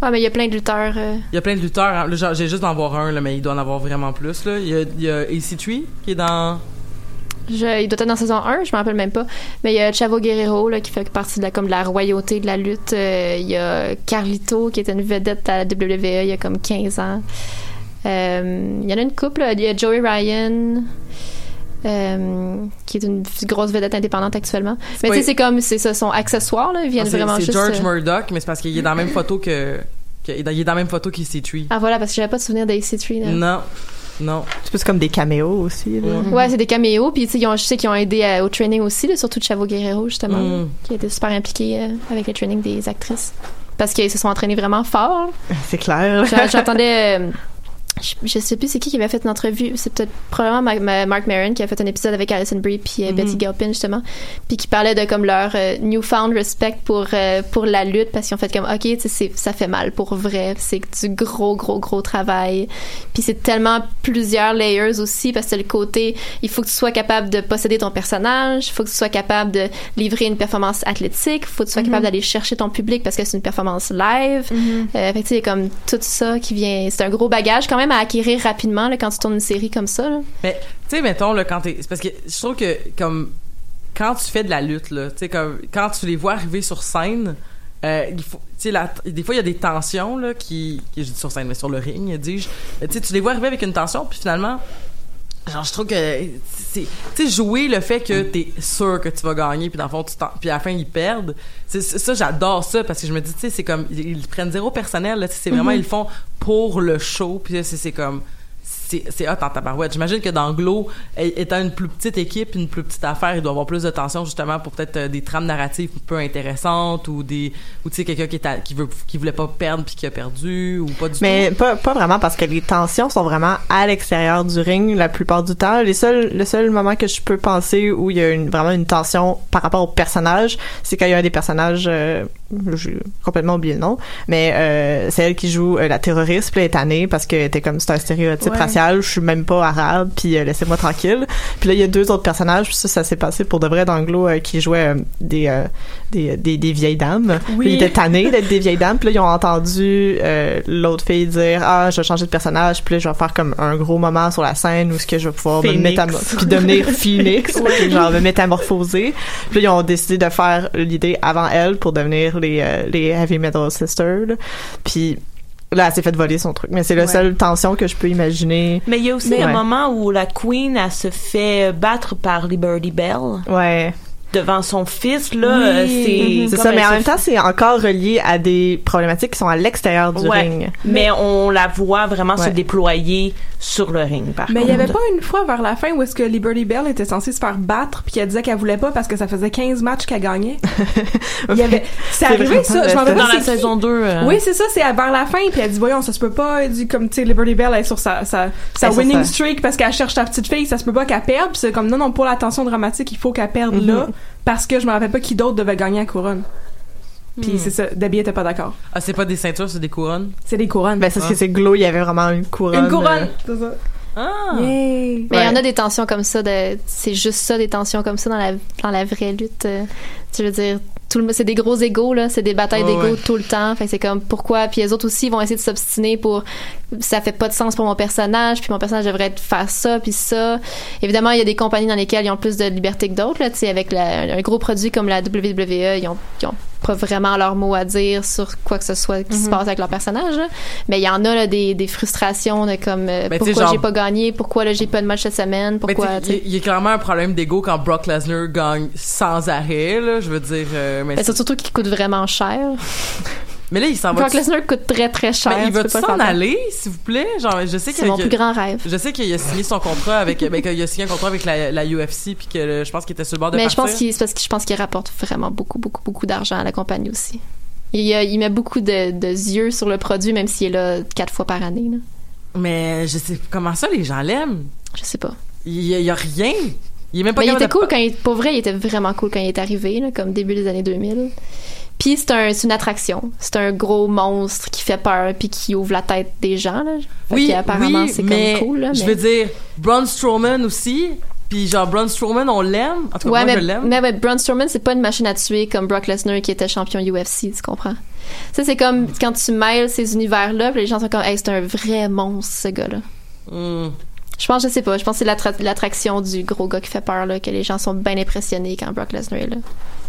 Ah, mais il y a plein de lutteurs. euh, Il y a plein de lutteurs. hein. J'ai juste d'en voir un là, mais il doit en avoir vraiment plus là. Il y a, il y a AC3 qui est dans. je- il doit être dans saison 1, je me rappelle même pas. Mais il y a Chavo Guerrero là, qui fait partie de la, comme de la royauté de la lutte. Euh, il y a Carlito qui était une vedette à la WWE il y a comme 15 ans. Euh, il y en a une couple. Il y a Joey Ryan. Euh, qui est une grosse vedette indépendante actuellement. Mais tu sais, c'est comme, c'est ça, son accessoire, là, ils viennent Ah, c'est vraiment c'est juste... George euh, Murdoch, mais c'est parce qu'il est dans la même photo que. que- il est dans- la même photo qu'AC3. Ah voilà, parce que j'avais pas de souvenir d'AC3. là. Non. Non. C'est plus comme des caméos aussi. Là. Ouais, c'est des caméos. Puis, tu sais, ils ont- je sais qu'ils ont aidé à- au training aussi, là, surtout de Chavo Guerrero, justement, Mm. qui été super impliqué euh, avec le training des actrices. Parce qu'ils se sont entraînés vraiment fort. C'est clair. J'entendais. Je, sais plus c'est qui qui avait fait une entrevue. C'est peut-être probablement Ma- Ma- Mark Maron qui a fait un épisode avec Alison Brie puis euh, Mhm. Betty Gilpin justement, puis qui parlait de comme leur euh, newfound respect pour euh, pour la lutte parce qu'ils ont fait comme ok ça fait mal pour vrai, c'est du gros gros gros travail. Puis c'est tellement plusieurs layers aussi parce que le côté il faut que tu sois capable de posséder ton personnage, il faut que tu sois capable de livrer une performance athlétique, il faut que tu sois Mhm. capable d'aller chercher ton public parce que c'est une performance live. Mhm. Euh, fait que, tu sais, comme tout ça qui vient, c'est un gros bagage quand même à acquérir rapidement là, quand tu tournes une série comme ça. Mais, tu sais, mettons, là, quand t'es. Parce que je trouve que, comme. Quand tu fais de la lutte, là, comme. Quand tu les vois arriver sur scène, euh, il des fois, il y a des tensions, là, qui. qui je dis sur scène, mais sur le ring, dis-je. Tu les vois arriver avec une tension, puis finalement. Genre, je trouve que c'est, tu sais, jouer le fait que t'es sûr que tu vas gagner, puis dans le fond, tu t'en- puis à la fin ils perdent. C'est ça, j'adore ça parce que je me dis, tu sais, c'est comme ils, ils prennent zéro personnel. là, C'est vraiment Mhm. ils le font pour le show, puis c'est comme c'est hot en tabarouette. J'imagine que dans Glow, étant une plus petite équipe, une plus petite affaire, il doit y avoir plus de tension justement pour peut-être euh, des trames narratives peu intéressantes ou des ou tu sais quelqu'un qui est qui veut qui voulait pas perdre puis qui a perdu ou pas du Mais tout. pas, pas vraiment parce que les tensions sont vraiment à l'extérieur du ring la plupart du temps. Les seuls, le seul moment que je peux penser où il y a une, vraiment une tension par rapport au personnage, c'est quand il y a un des personnages, euh, j'ai complètement oublié le nom, mais euh, c'est elle qui joue la terroriste, puis elle est tannée parce que était comme c'est un stéréotype Ouais. Racial, je suis même pas arabe, puis euh, laissez-moi tranquille. Puis là il y a deux autres personnages, puis ça ça s'est passé pour de vrai d'anglo euh, qui jouaient euh, des, des, des des vieilles dames. Oui. Puis ils étaient tannés d'être des vieilles dames, puis là ils ont entendu l'autre fille dire ah je vais changer de personnage, puis là je vais faire comme un gros moment sur la scène où ce que je vais pouvoir me métamorphoser puis devenir Phoenix, genre me métamorphoser. Puis là ils ont décidé de faire l'idée avant elle pour devenir les les Heavy Metal Sisters. Puis là elle s'est fait voler son truc, mais c'est la Ouais. seule tension que je peux imaginer. Mais il y a aussi Mais- un Ouais. moment où la Queen, elle se fait battre par Liberty Bell Ouais. devant son fils, là. Oui. euh, c'est C'est comme ça, mais en même temps, c'est encore relié à des problématiques qui sont à l'extérieur du Ouais. ring. Mais on la voit vraiment se déployer sur le ring, par Mais il contre. y avait pas une fois vers la fin où est-ce que Liberty Bell était censée se faire battre puis qu'elle disait qu'elle voulait pas parce que ça faisait 15 matchs qu'elle gagnait? il y avait c'est arrivé ça, je m'en rappelle dans la saison 2, euh. Oui, c'est ça, c'est vers la fin puis elle dit voyons, ça se peut pas, elle dit comme tu sais Liberty Bell elle est sur sa sa, winning streak parce qu'elle cherche sa petite fille, ça se peut pas qu'elle perde, puis c'est comme non non pour l'attention dramatique, il faut qu'elle perde Mhm. là parce que je me rappelle pas qui d'autre devait gagner la couronne. Puis Hmm. c'est ça, Debbie était pas d'accord. Ah, c'est pas des ceintures, c'est des couronnes? C'est des couronnes. Ben, c'est parce que c'est Glow, il y avait vraiment une couronne. Une couronne, euh, c'est ça. Ah! Yay! Mais il y en a des tensions comme ça, de, c'est juste ça, des tensions comme ça dans la, dans la vraie lutte. euh, tu veux dire, tout le, c'est des gros égaux, là, c'est des batailles Ouais, d'égaux ouais. tout le temps. Fait que c'est comme, pourquoi? Puis les autres aussi vont essayer de s'obstiner pour, ça fait pas de sens pour mon personnage, puis mon personnage devrait être faire ça, puis ça. Évidemment, il y a des compagnies dans lesquelles ils ont plus de liberté que d'autres, là, tu sais, avec la- un gros produit comme la WWE, ils ont, ils ont pas vraiment leur mot à dire sur quoi que ce soit qui se Mhm. passe avec leur personnage, là. Mais il y en a, là, des, des frustrations de comme, euh, Ben, pourquoi j'ai pas gagné, pourquoi là j'ai pas de match cette semaine, pourquoi, il y, a- il y a clairement un problème d'ego quand Brock Lesnar gagne sans arrêt, là. Je veux dire, euh, mais, Ben, c'est surtout qu'il coûte vraiment cher. Mais là, il s'en va. Brock Lesnar coûte très très cher. Mais il va s'en aller, s'il vous plaît? Genre, je sais C'est qu'il mon plus grand rêve. Je sais qu'il a signé son contrat avec, ben, qu'il a signé un contrat avec la, la UFC puis que je pense qu'il était sur le bord de Mais je partir. pense qu'il parce que je pense qu'il rapporte vraiment beaucoup beaucoup beaucoup d'argent à la compagnie aussi. Il, il met beaucoup de, de yeux sur le produit même s'il est là quatre fois par année. Là. Mais je sais comment ça les gens l'aiment? Je sais pas. Il y, a- il y a rien. Il est même pas Mais il était de- cool quand il, pour vrai, il était vraiment cool quand il est arrivé, là, comme début des années 2000. Puis c'est un, une attraction. C'est un gros monstre qui fait peur puis qui ouvre la tête des gens. Là. Fait Oui, qu'apparemment, oui, c'est mais comme cool. Là, je mais- veux dire, Braun Strowman aussi. Puis genre Braun Strowman, on l'aime. En tout cas, Ouais, moi mais, je l'aime. mais, mais Braun Strowman, c'est pas une machine à tuer comme Brock Lesnar qui était champion UFC, tu comprends? Ça, c'est comme quand tu mêles ces univers-là, les gens sont comme, hey, c'est un vrai monstre, ce gars-là. Hmm. Je pense, je sais pas, je pense que c'est l'attra- l'attraction du gros gars qui fait peur, là, que les gens sont bien impressionnés quand Brock Lesnar est là.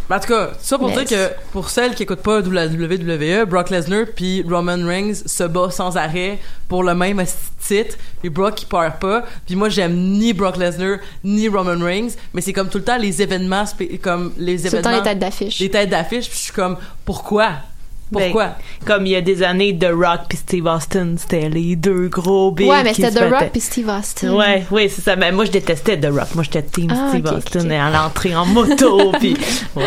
En tout cas, ça pour dire que pour celles qui écoutent pas WWE, Brock Lesnar puis Roman Reigns se bat sans arrêt pour le même titre. Puis Brock il perd pas. Puis moi j'aime ni Brock Lesnar ni Roman Reigns, mais c'est comme tout le temps les événements comme les C'est tout le événements temps les têtes d'affiche. les têtes d'affiche, puis je suis comme pourquoi? Pourquoi? Ben, comme il y a des années, The Rock puis Steve Austin, c'était les deux gros bigs Ouais, mais c'était The Rock puis Steve Austin. Ouais, oui, c'est ça. Mais moi, je détestais The Rock. Moi, j'étais Team Ah, Steve Austin ok. à l'entrée en moto. puis, ouais.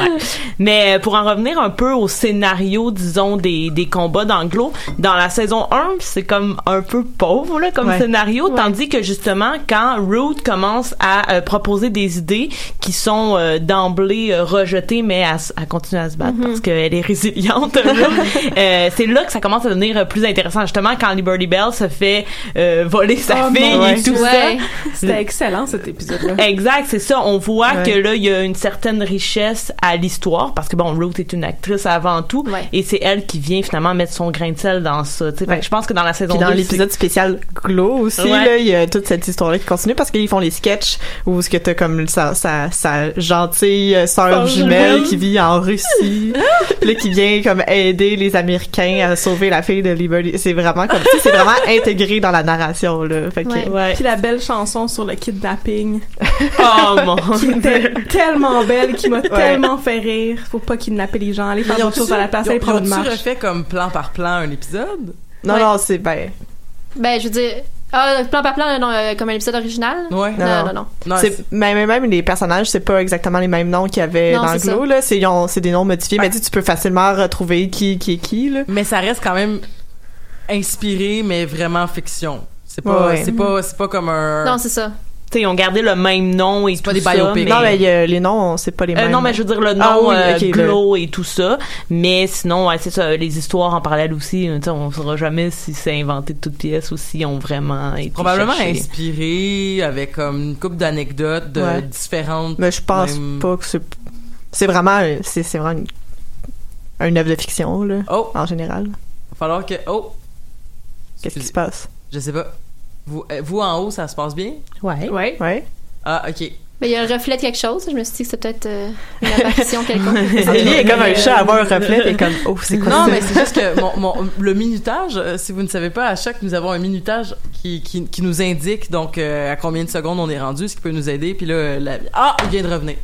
Mais euh, pour en revenir un peu au scénario, disons, des, des combats d'anglo, dans la saison 1, c'est comme un peu pauvre, là, comme Ouais. scénario. Tandis que, justement, quand Root commence à euh, proposer des idées qui sont euh, d'emblée euh, rejetées, mais à, à continuer à se battre Mhm. parce qu'elle est résiliente, euh, c'est là que ça commence à devenir euh, plus intéressant. Justement, quand Liberty Bell se fait euh, voler sa Oh, fille et tout Ouais. ça. C'était excellent cet épisode-là. Exact, c'est ça. On voit Ouais. que là, il y a une certaine richesse à l'histoire parce que bon, Ruth est une actrice avant tout et c'est elle qui vient finalement mettre son grain de sel dans ça. tu sais. Fait que je pense que dans la saison Puis dans 2, l'épisode spécial Glow aussi, Ouais. là, il y a toute cette histoire-là qui continue parce qu'ils font les sketchs où ce que t'as comme sa, sa, sa gentille sœur jumelle qui vit en Russie, là, qui vient comme aider les Américains à sauver la fille de Liberty. C'est vraiment comme, tu sais, c'est vraiment intégré dans la narration, là. Fait que, Puis la belle chanson sur le kidnapping. Oh mon Qui était tellement belle, qui m'a tellement fait rire. Faut pas kidnapper les gens. Aller faire d'autres choses à la place, aller prendre une marche. refait comme plan par plan un épisode? Non, non, c'est ben. Ben, je veux dire, ah, plan par plan, non, euh, comme un épisode original? Ouais. Non, non, non. c'est même même les personnages c'est pas exactement les mêmes noms qu'il y avait Non, dans Glow là c'est ils ont- c'est des noms modifiés mais tu sais, tu peux facilement retrouver qui qui est qui là Mais ça reste quand même inspiré, mais vraiment fiction. C'est pas, Ouais, ouais. c'est pas, c'est pas comme un. Non, c'est ça. Tu sais, ils ont gardé le même nom et tout pas des ça, biopics. mais- non mais a- les noms c'est pas les Euh, mêmes non, mais je veux dire le nom Ah oui, euh, ok, le- Glow et tout ça. Mais sinon, ouais, c'est ça, les histoires en parallèle aussi. euh, tu sais, on saura jamais si c'est inventé de toutes pièces ou si ont vraiment été Probablement cherchés. inspiré avec comme une couple d'anecdotes de Ouais. différentes. mais je pense même- pas que c'est c'est vraiment c'est c'est vraiment une, une œuvre de fiction là Oh. en général Va falloir que. Oh! qu'est-ce qui se passe? Je sais pas. Vous, euh, vous en haut, ça se passe bien? Ouais. Ouais. ouais Ah, ok. Ben, il y a un reflet de quelque chose. Je me suis dit que c'était peut-être euh, une apparition quelconque. Ellie est comme un chat à voir un reflet et comme oh c'est quoi Non, ça? mais c'est juste que mon, mon- le minutage, euh, si vous ne savez pas, à chaque, nous avons un minutage qui, qui, qui nous indique donc euh, à combien de secondes on est rendu, ce qui peut nous aider. Puis là, la- ah, il vient de revenir.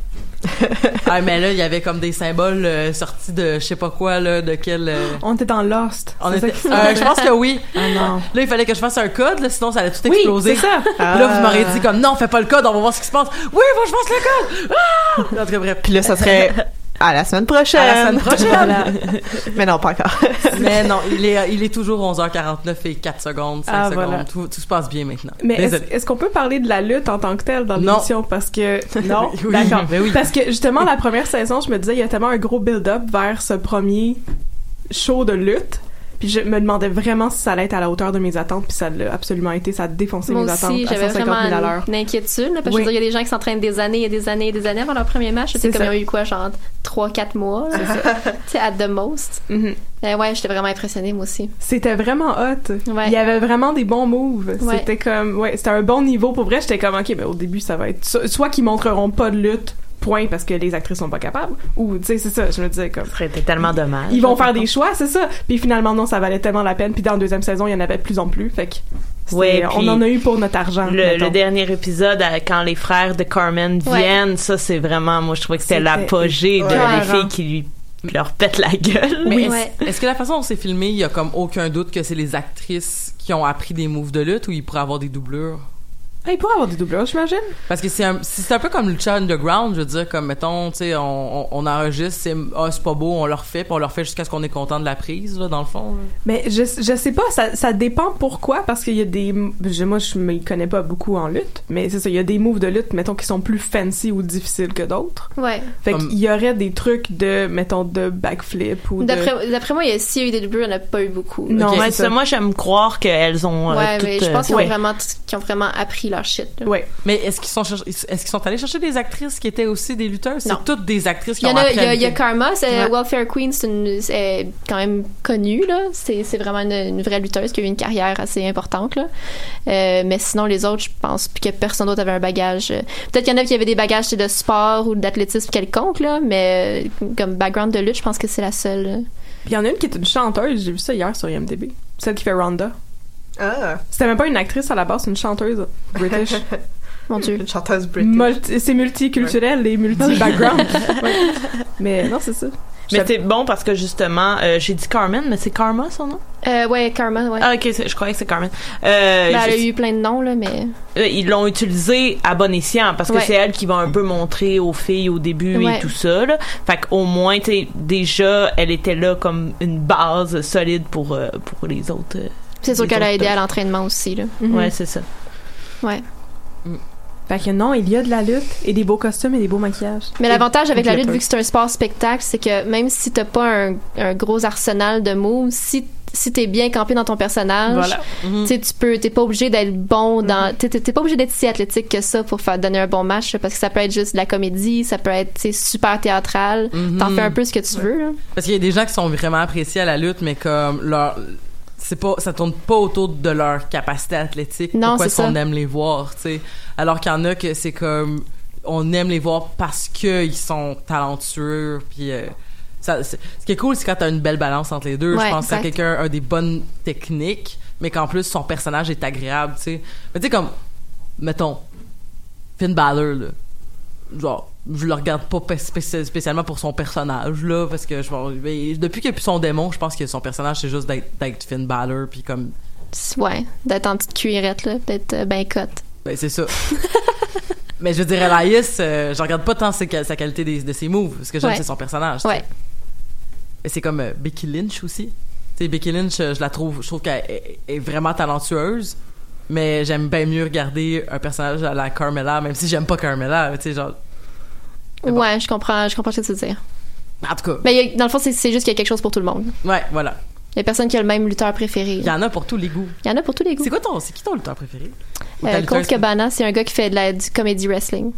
ah, mais là, il y avait comme des symboles euh, sortis de je sais pas quoi, là, de quel... euh, On était dans Lost. On était- Euh, je pense que oui. Ah non. Là, il fallait que je fasse un code, là, sinon ça allait tout Oui, exploser. c'est ça. Là, vous m'auriez dit comme non, fais pas le code, on va voir ce qui se passe. Oui, moi je pense le code. Ah! En tout cas, bref. Puis là, ça serait à la semaine prochaine. À la semaine prochaine. Voilà. Mais non, pas encore. Mais non, il est, il est toujours 11h49 et 4 secondes, 5 Ah, secondes. voilà. Tout, tout se passe bien maintenant. Mais est-ce qu'on peut parler de la lutte en tant que telle dans l'émission? Parce que, non? Oui, D'accord. mais oui. Parce que, justement, la première saison, je me disais, il y a tellement un gros build-up vers ce premier show de lutte. Puis je me demandais vraiment si ça allait être à la hauteur de mes attentes, puis ça l'a absolument été, ça a défoncé Moi mes attentes à j'avais 150 vraiment 000 à l'heure. une inquiétude, là, parce que je veux dire, il y a des gens qui s'entraînent des années et des années et des années avant leur premier match. C'est comme ça. il y a eu quoi, genre 3-4 mois, tu sais, at the most. Euh, ouais, j'étais vraiment impressionnée, moi aussi. C'était vraiment hot. Ouais. Il y avait vraiment des bons moves. Ouais. C'était comme, ouais, c'était un bon niveau. Pour vrai, j'étais comme, ok, mais au début, ça va être so- soit qu'ils montreront pas de lutte, point, parce que les actrices sont pas capables, ou, tu sais, c'est ça, je me disais comme. Ça serait tellement dommage. Ils vont faire des choix, c'est ça. Puis finalement, non, ça valait tellement la peine. Puis dans la deuxième saison, il y en avait de plus en plus. Fait que. Ouais, on en a eu pour notre argent. Le, dernier épisode, euh, quand les frères de Carmen Ouais. viennent, ça, c'est vraiment, moi, je trouvais que c'était l'apogée de les filles qui lui leur pètent la gueule. Mais Oui. est-ce, Ouais. est-ce que la façon dont c'est filmé, il y a comme aucun doute que c'est les actrices qui ont appris des moves de lutte ou il pourrait avoir des doublures? Ah, il pourrait avoir des doubleurs, j'imagine. Parce que c'est un, c'est un peu comme Lucha Underground, je veux dire, comme mettons, tu sais, on, on, on enregistre, c'est, ah, c'est pas beau, on le refait, puis on le refait jusqu'à ce qu'on est content de la prise, là, dans le fond. là. Mais je, je sais pas, ça, ça dépend pourquoi, parce qu'il y a des. je- moi, je me connais pas beaucoup en lutte, mais c'est ça, il y a des moves de lutte, mettons, qui sont plus fancy ou difficiles que d'autres. Ouais. Fait Comme- qu'il y aurait des trucs de, mettons, de backflip ou de. D'après, moi, il y a, s'il y a eu des doublures, il n'y en a pas eu beaucoup. Non, Ok. Ouais, c'est ça, moi, j'aime croire qu'elles ont euh, ouais, toutes, mais je pense euh, qu'ils ont, ouais. vraiment, qu'ils ont vraiment appris leur shit. là. Ouais. Mais est-ce qu'ils sont est-ce qu'ils sont allés chercher des actrices qui étaient aussi des lutteuses? C'est toutes des actrices qui Il y ont a, il y a, il y a. Karma, c'est Ouais. Welfare Queen, c'est quand même connue là. C'est, c'est vraiment une, une vraie lutteuse qui a eu une carrière assez importante là. Euh, mais sinon les autres, je pense que personne d'autre avait un bagage. Peut-être qu'il y en a qui avaient des bagages de sport ou d'athlétisme quelconque là, mais euh, comme background de lutte, je pense que c'est la seule. Puis il y en a une qui est une chanteuse, j'ai vu ça hier sur IMDb. Celle qui fait Ronda. Ah, C'était même pas une actrice à la base, c'est une chanteuse british. Mon Dieu. une chanteuse british. Multi- c'est multiculturel et multi-background. Ouais. Mais non, c'est ça. Mais c'est bon parce que justement, euh, j'ai dit Carmen, mais c'est Karma son nom? Euh, ouais, Karma, ouais. Ah, ok, je croyais que c'est Carmen. Euh, Ben, elle a eu plein de noms là, mais euh, ils l'ont utilisé à bon escient parce que Ouais. c'est elle qui va un peu montrer aux filles au début Ouais. et tout ça. Là. Fait qu'au moins, tu sais, déjà, elle était là comme une base solide pour, euh, pour les autres. C'est sûr qu'elle a aidé à l'entraînement aussi là. Ouais, c'est ça. Ouais. Fait que non, il y a de la lutte et des beaux costumes et des beaux maquillages. Mais l'avantage avec la lutte, vu que c'est un sport spectacle, c'est que même si t'as pas un, un gros arsenal de moves, si si t'es bien campé dans ton personnage, Voilà. Mhm. tu peux, t'es pas obligé d'être bon dans, t'es, pas obligé d'être si athlétique que ça pour faire donner un bon match, parce que ça peut être juste de la comédie, ça peut être, super théâtral, Mhm. t'en fais un peu ce que tu veux. là. Parce qu'il y a des gens qui sont vraiment appréciés à la lutte, mais comme leur c'est pas ça tourne pas autour de leur capacité athlétique. Non, Pourquoi est-ce qu'on aime les voir, tu sais? Alors qu'il y en a que c'est comme on aime les voir parce que ils sont talentueux puis euh, ça, ce qui est cool, c'est quand t'as une belle balance entre les deux. Ouais, je pense que quelqu'un a des bonnes techniques, mais qu'en plus son personnage est agréable, tu sais. Mais tu sais comme mettons Finn Balor là, genre je le regarde pas spé- spé- spécialement pour son personnage là parce que je mais depuis qu'il a plus son démon je pense que son personnage c'est juste d'être Finn Balor puis comme Ouais, d'être en petite cuirette, là, d'être euh, ben cote. ben c'est ça mais je dire Elias euh, je regarde pas tant ses- sa qualité des- de ses moves ce que j'aime Ouais. c'est son personnage tu Ouais. et c'est comme euh, Becky Lynch aussi tu sais Becky Lynch euh, je la trouve je trouve qu'elle est, est vraiment talentueuse mais j'aime bien mieux regarder un personnage à la Carmella même si j'aime pas Carmella tu sais genre Bon. Ouais, je comprends, je comprends ce que tu veux dire. en tout cas Mais a- dans le fond, c'est, juste qu'il y a quelque chose pour tout le monde. ouais voilà Il y a personne qui a le même lutteur préféré. il y en a pour tous les goûts Il y en a pour tous les goûts. C'est quoi ton, c'est qui ton lutteur préféré? Euh, Colt Cabana, c'est un gars qui fait de la du comédie wrestling.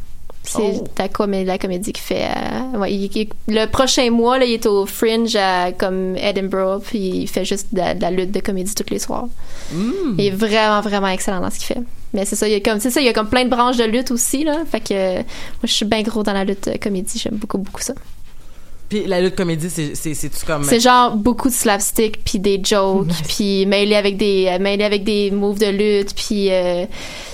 C'est Oh. la, comé- la comédie qu'il fait. euh, ouais, il- il- le prochain mois, là, il est au Fringe à comme Edinburgh, puis il fait juste de la, de la lutte de comédie tous les soirs. Mm. Il est vraiment, vraiment excellent dans ce qu'il fait. Mais c'est ça, il y a comme, c'est ça, il y a comme plein de branches de lutte aussi, là. Fait que moi, je suis bien gros dans la lutte euh, comédie. J'aime beaucoup, beaucoup ça. Puis la lutte comédie, c'est c'est c'est comme C'est genre beaucoup de slapstick puis des jokes puis mêlé avec des mêlé avec des moves de lutte puis euh,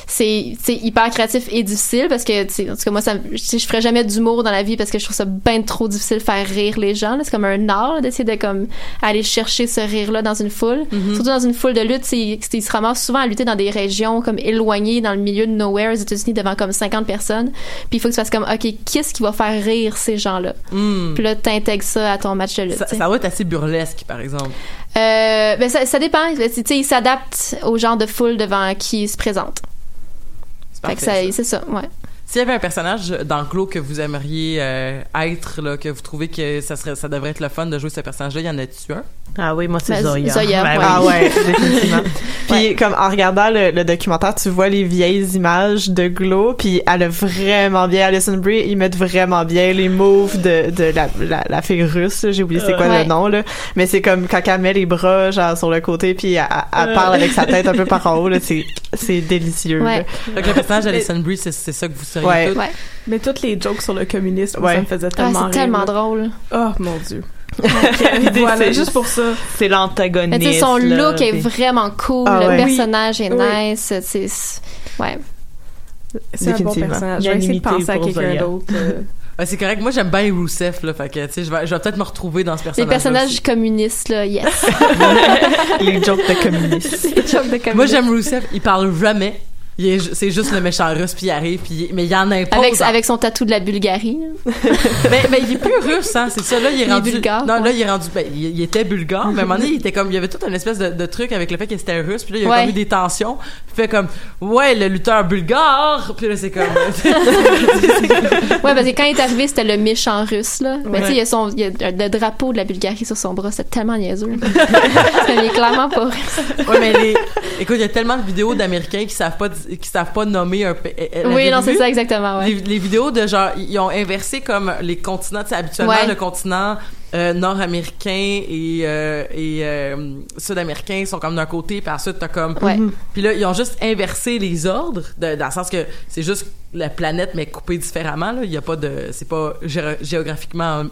c'est hyper créatif et difficile parce que en tout cas moi ça je ferais jamais d'humour dans la vie parce que je trouve ça bien trop difficile de faire rire les gens c'est comme un art d'essayer de comme aller chercher ce rire là dans une foule surtout dans une foule de lutte ils se ramassent souvent à lutter dans des régions comme éloignées dans le milieu de nowhere aux États-Unis devant comme 50 personnes puis il faut que tu fasses comme ok qu'est-ce qui va faire rire ces gens là Hmm. puis là t'intègres ça à ton match de lutte ça, va être assez burlesque, par exemple. Euh, ben ça, ça dépend. Tu sais, ils s'adaptent au genre de foule devant qui ils se présentent. Fait que parfait, ça, c'est ça, ouais. S'il y avait un personnage dans Glow que vous aimeriez euh, être, là, que vous trouvez que ça serait, ça devrait être le fun de jouer ce personnage-là, y en a-tu un? Ah oui, moi, c'est Ben, Zoya. Zoya, Ben ouais. Ah ouais, définitivement. Puis comme en regardant le, le documentaire, tu vois les vieilles images de Glow, puis elle a vraiment bien Alison Brie, ils mettent vraiment bien les moves de, de la, la, la fille russe, j'ai oublié c'est quoi Ouais. le nom là, mais c'est comme quand elle met les bras genre sur le côté puis elle, elle parle avec sa tête un peu par en haut là, c'est c'est délicieux. là. Ouais. Que le personnage d'Alison Brie, c'est, c'est ça que vous seriez Ouais. toutes? Ouais. Mais toutes les jokes sur le communisme, Ouais. ça me faisait Ah, tellement c'est rire, tellement drôle. Oh mon dieu. Voilà, c'est- juste pour ça. C'est l'antagoniste. son là, look est vraiment cool. Ah le personnage est Oui. nice. C'est, c'est- ouais. C'est un bon personnage. Je vais essayer de penser à quelqu'un d'autre. euh. Ouais, c'est correct. Moi, j'aime bien Rousseff, là. Fait que, tu sais, je vais, je vais peut-être me retrouver dans ce Les personnage. personnages communistes, là, yes. les jokes de communistes. Les jokes de communistes. Moi, j'aime Rousseff. Il parle jamais. Il est ju- c'est juste le méchant russe, puis il arrive, puis mais il en impose. Avec, avec son tatou de la Bulgarie. mais, mais il est plus russe, hein, c'est ça. Là, il est Il est bulgare, non, là, il est rendu. Ben, il, il était bulgare, mais à un moment donné, il était comme. Il y avait tout un espèce de, de truc avec le fait qu'il était russe, puis là, il y a Ouais. comme eu des tensions. Fait comme, ouais, le lutteur bulgare, puis là, c'est comme. Ouais, parce que quand il est arrivé, c'était le méchant russe, là. Mais tu sais, il y a son, il y a le drapeau de la Bulgarie sur son bras. C'était tellement niaiseux. il est clairement pas russe. ouais, mais les. Écoute, il y a tellement de vidéos d'Américains qui savent pas, qui savent pas nommer un pays. Oui, non, c'est ça, exactement, ouais. Les, les vidéos de genre, ils ont inversé comme les continents. Tu sais, habituellement, Ouais. le continent euh, nord-américain et, euh, et euh, sud-américain sont comme d'un côté, puis ensuite, t'as comme. Ouais. Puis là, ils ont juste inversé les ordres, de- dans le sens que c'est juste la planète, mais coupée différemment. Là. Il y a pas de. C'est pas gé- géographiquement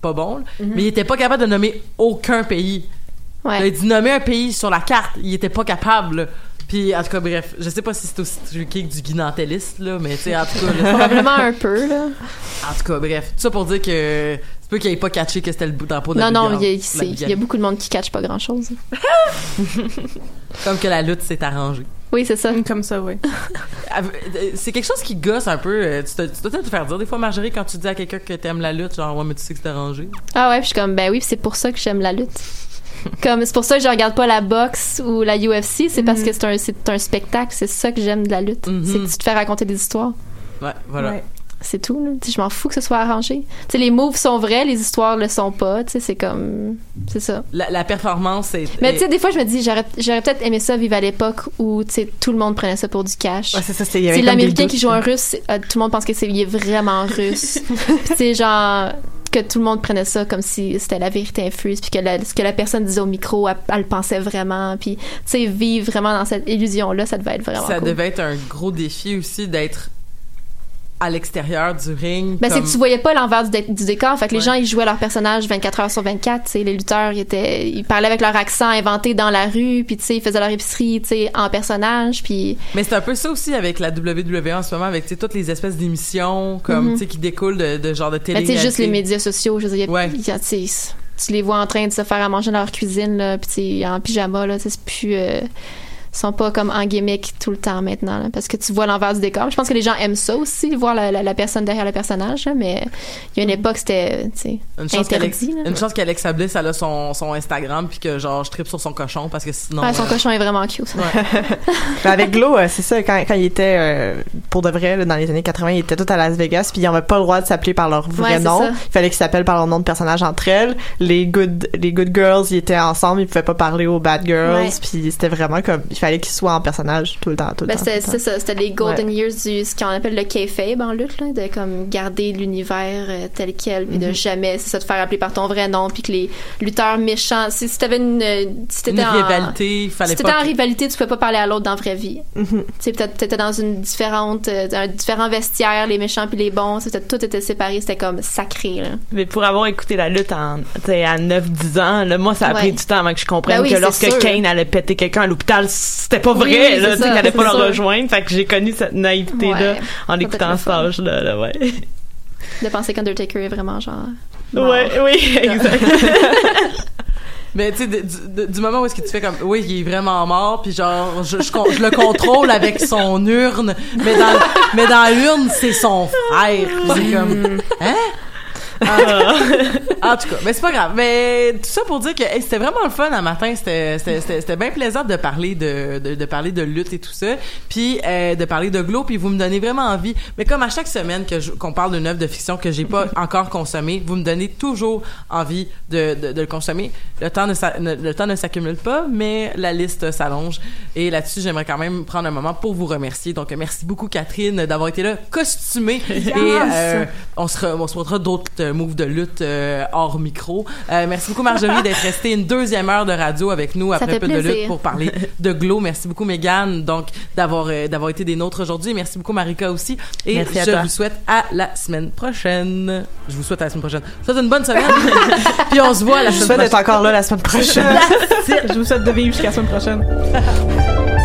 pas bon. là. Mais il était pas capable de nommer aucun pays. Il a Ouais. dit nommer un pays sur la carte. Il était pas capable. Puis, en tout cas, bref, je sais pas si c'est aussi truqué que du guinantelliste, là, mais tu sais, en tout cas, là, Probablement un peu, là. en tout cas, bref, tout ça pour dire que c'est peu qu'il ait pas catché que c'était le drapeau de la Non, non, Bulgare- il y, a, la c'est- il y a beaucoup de monde qui catch pas grand chose. Comme que la lutte s'est arrangée. Oui, c'est ça. Comme ça, oui. Av- euh, C'est quelque chose qui gosse un peu. euh, Tu, te- tu dois peut-être te faire dire des fois, Marjorie, quand tu dis à quelqu'un que t'aimes la lutte, genre, ouais, mais tu sais que c'est arrangé. Ah ouais, puis je suis comme, ben oui, c'est pour ça que j'aime la lutte. Comme, c'est pour ça que je regarde pas la boxe ou la UFC, c'est parce que c'est un, c'est un spectacle, c'est ça que j'aime de la lutte. Mhm. C'est que tu te fais raconter des histoires. Ouais, voilà. Ouais. C'est tout, là. Je m'en fous que ce soit arrangé. Tu sais, les moves sont vrais, les histoires le sont pas, c'est comme... C'est ça. La, la performance, c'est. Mais est- tu sais, des fois, je me dis, j'aurais peut-être aimé ça vivre à l'époque où, tout le monde prenait ça pour du cash. Ouais, c'est ça, c'est l'américain qui joue un russe, euh, tout le monde pense que c'est est vraiment russe. C'est genre que tout le monde prenait ça comme si c'était la vérité infuse puis que la- ce que la personne disait au micro elle, elle le pensait vraiment puis tu sais vivre vraiment dans cette illusion là ça devait être vraiment ça cool. devait être un gros défi aussi d'être à l'extérieur du ring. Ben, c'est que tu voyais pas l'envers du, dé- du décor. Fait que les gens, ils jouaient leur personnage 24 heures sur 24. Tu sais, les lutteurs, ils étaient, ils parlaient avec leur accent inventé dans la rue, puis tu sais, ils faisaient leur épicerie, tu sais, en personnage, puis Mais c'est un peu ça aussi avec la WWE en ce moment, avec toutes les espèces d'émissions comme Mhm. tu sais qui découlent de, de genre de télé. Ben, tu sais, juste les médias sociaux, je veux dire, Ouais. il y a- tu les vois en train de se faire à manger dans leur cuisine, là, puis en pyjama, là, c'est plus... euh, sont pas comme en gimmick tout le temps maintenant, là, parce que tu vois l'envers du décor. Je pense que les gens aiment ça aussi, voir la, la- la personne derrière le personnage, là, mais il y a une époque, c'était, tu sais, Une chance qu'Alex, interdit. là. une chance qu'Alexa Bliss elle a son, son Instagram puis que genre je tripe sur son cochon parce que sinon Ouais, son euh, cochon est vraiment cute. Ben, avec Glow, euh, c'est ça, quand, quand il était, euh, pour de vrai, là, dans les années 80, il était tout à Las Vegas, puis ils n'avaient pas le droit de s'appeler par leur vrai Ouais, nom. ça. Il fallait qu'ils s'appellent par leur nom de personnage entre elles. Les good, les good girls, ils étaient ensemble, ils pouvaient pas parler aux bad girls, Ouais. puis c'était vraiment comme, il fallait qu'il soit en personnage tout le temps, tout le Ben, temps. tout c'est ça, c'était les golden Ouais. years du ce qu'on appelle le kayfabe en lutte, là, de comme garder l'univers euh, tel quel, puis de Mhm. jamais, c'est ça, de faire appeler par ton vrai nom, puis que les lutteurs méchants, si, si t'avais une, si t'étais Une en, rivalité, il fallait si t'étais pas en que- rivalité, tu pouvais pas parler à l'autre dans la vraie vie. Mhm. Tu sais, peut-être t'étais dans une différente, euh, un différent vestiaire, les méchants puis les bons, c'était tout était séparé, c'était comme sacré. Là. Mais pour avoir écouté la lutte en, à 9-10 ans, là, moi, ça a Ouais. pris du temps avant que je comprenne Ben oui, que lorsque sûr. Kane allait péter quelqu'un à l'hôpital, c'était pas vrai, oui, là, tu qu'il allait pas le rejoindre. Fait que j'ai connu cette naïveté-là Ouais. en écoutant cet âge-là, là, ouais. De penser qu'Undertaker est vraiment genre. mort. Ouais, oui, exact. Mais tu sais, du, moment où est-ce que tu fais comme, oui, il est vraiment mort, puis genre, je, je, con- je le contrôle avec son urne, mais dans, mais dans l'urne, c'est son frère. C'est comme, hein? En, en tout cas, mais c'est pas grave. Mais tout ça pour dire que hey, c'était vraiment le fun un matin. C'était c'était- c'était- c'était bien plaisant de parler de, de, de parler de lutte et tout ça. Puis euh, de parler de Glow. Puis vous me donnez vraiment envie. Mais comme à chaque semaine que je- qu'on parle d'une œuvre de fiction que j'ai pas encore consommée, vous me donnez toujours envie de, de, de le consommer. Le temps ne, le temps ne s'accumule pas, mais la liste s'allonge. Et là-dessus, j'aimerais quand même prendre un moment pour vous remercier. Donc merci beaucoup Catherine d'avoir été là costumée. Yes. Et euh, on se, re- on se montrera d'autres euh, moves de lutte euh, hors micro. Euh, merci beaucoup Marjorie d'être restée une deuxième heure de radio avec nous Ça après peu de plaisir. lutte pour parler de Glow. Merci beaucoup Megan donc d'avoir euh, d'avoir été des nôtres aujourd'hui. Merci beaucoup Marika aussi. Et Merci je vous souhaite à la semaine prochaine. Je vous souhaite à la semaine prochaine. Je vous souhaite une bonne semaine. Puis on se voit la Je semaine souhaite d'être prochaine. encore là la semaine prochaine. Je vous souhaite de vivre jusqu'à la semaine prochaine.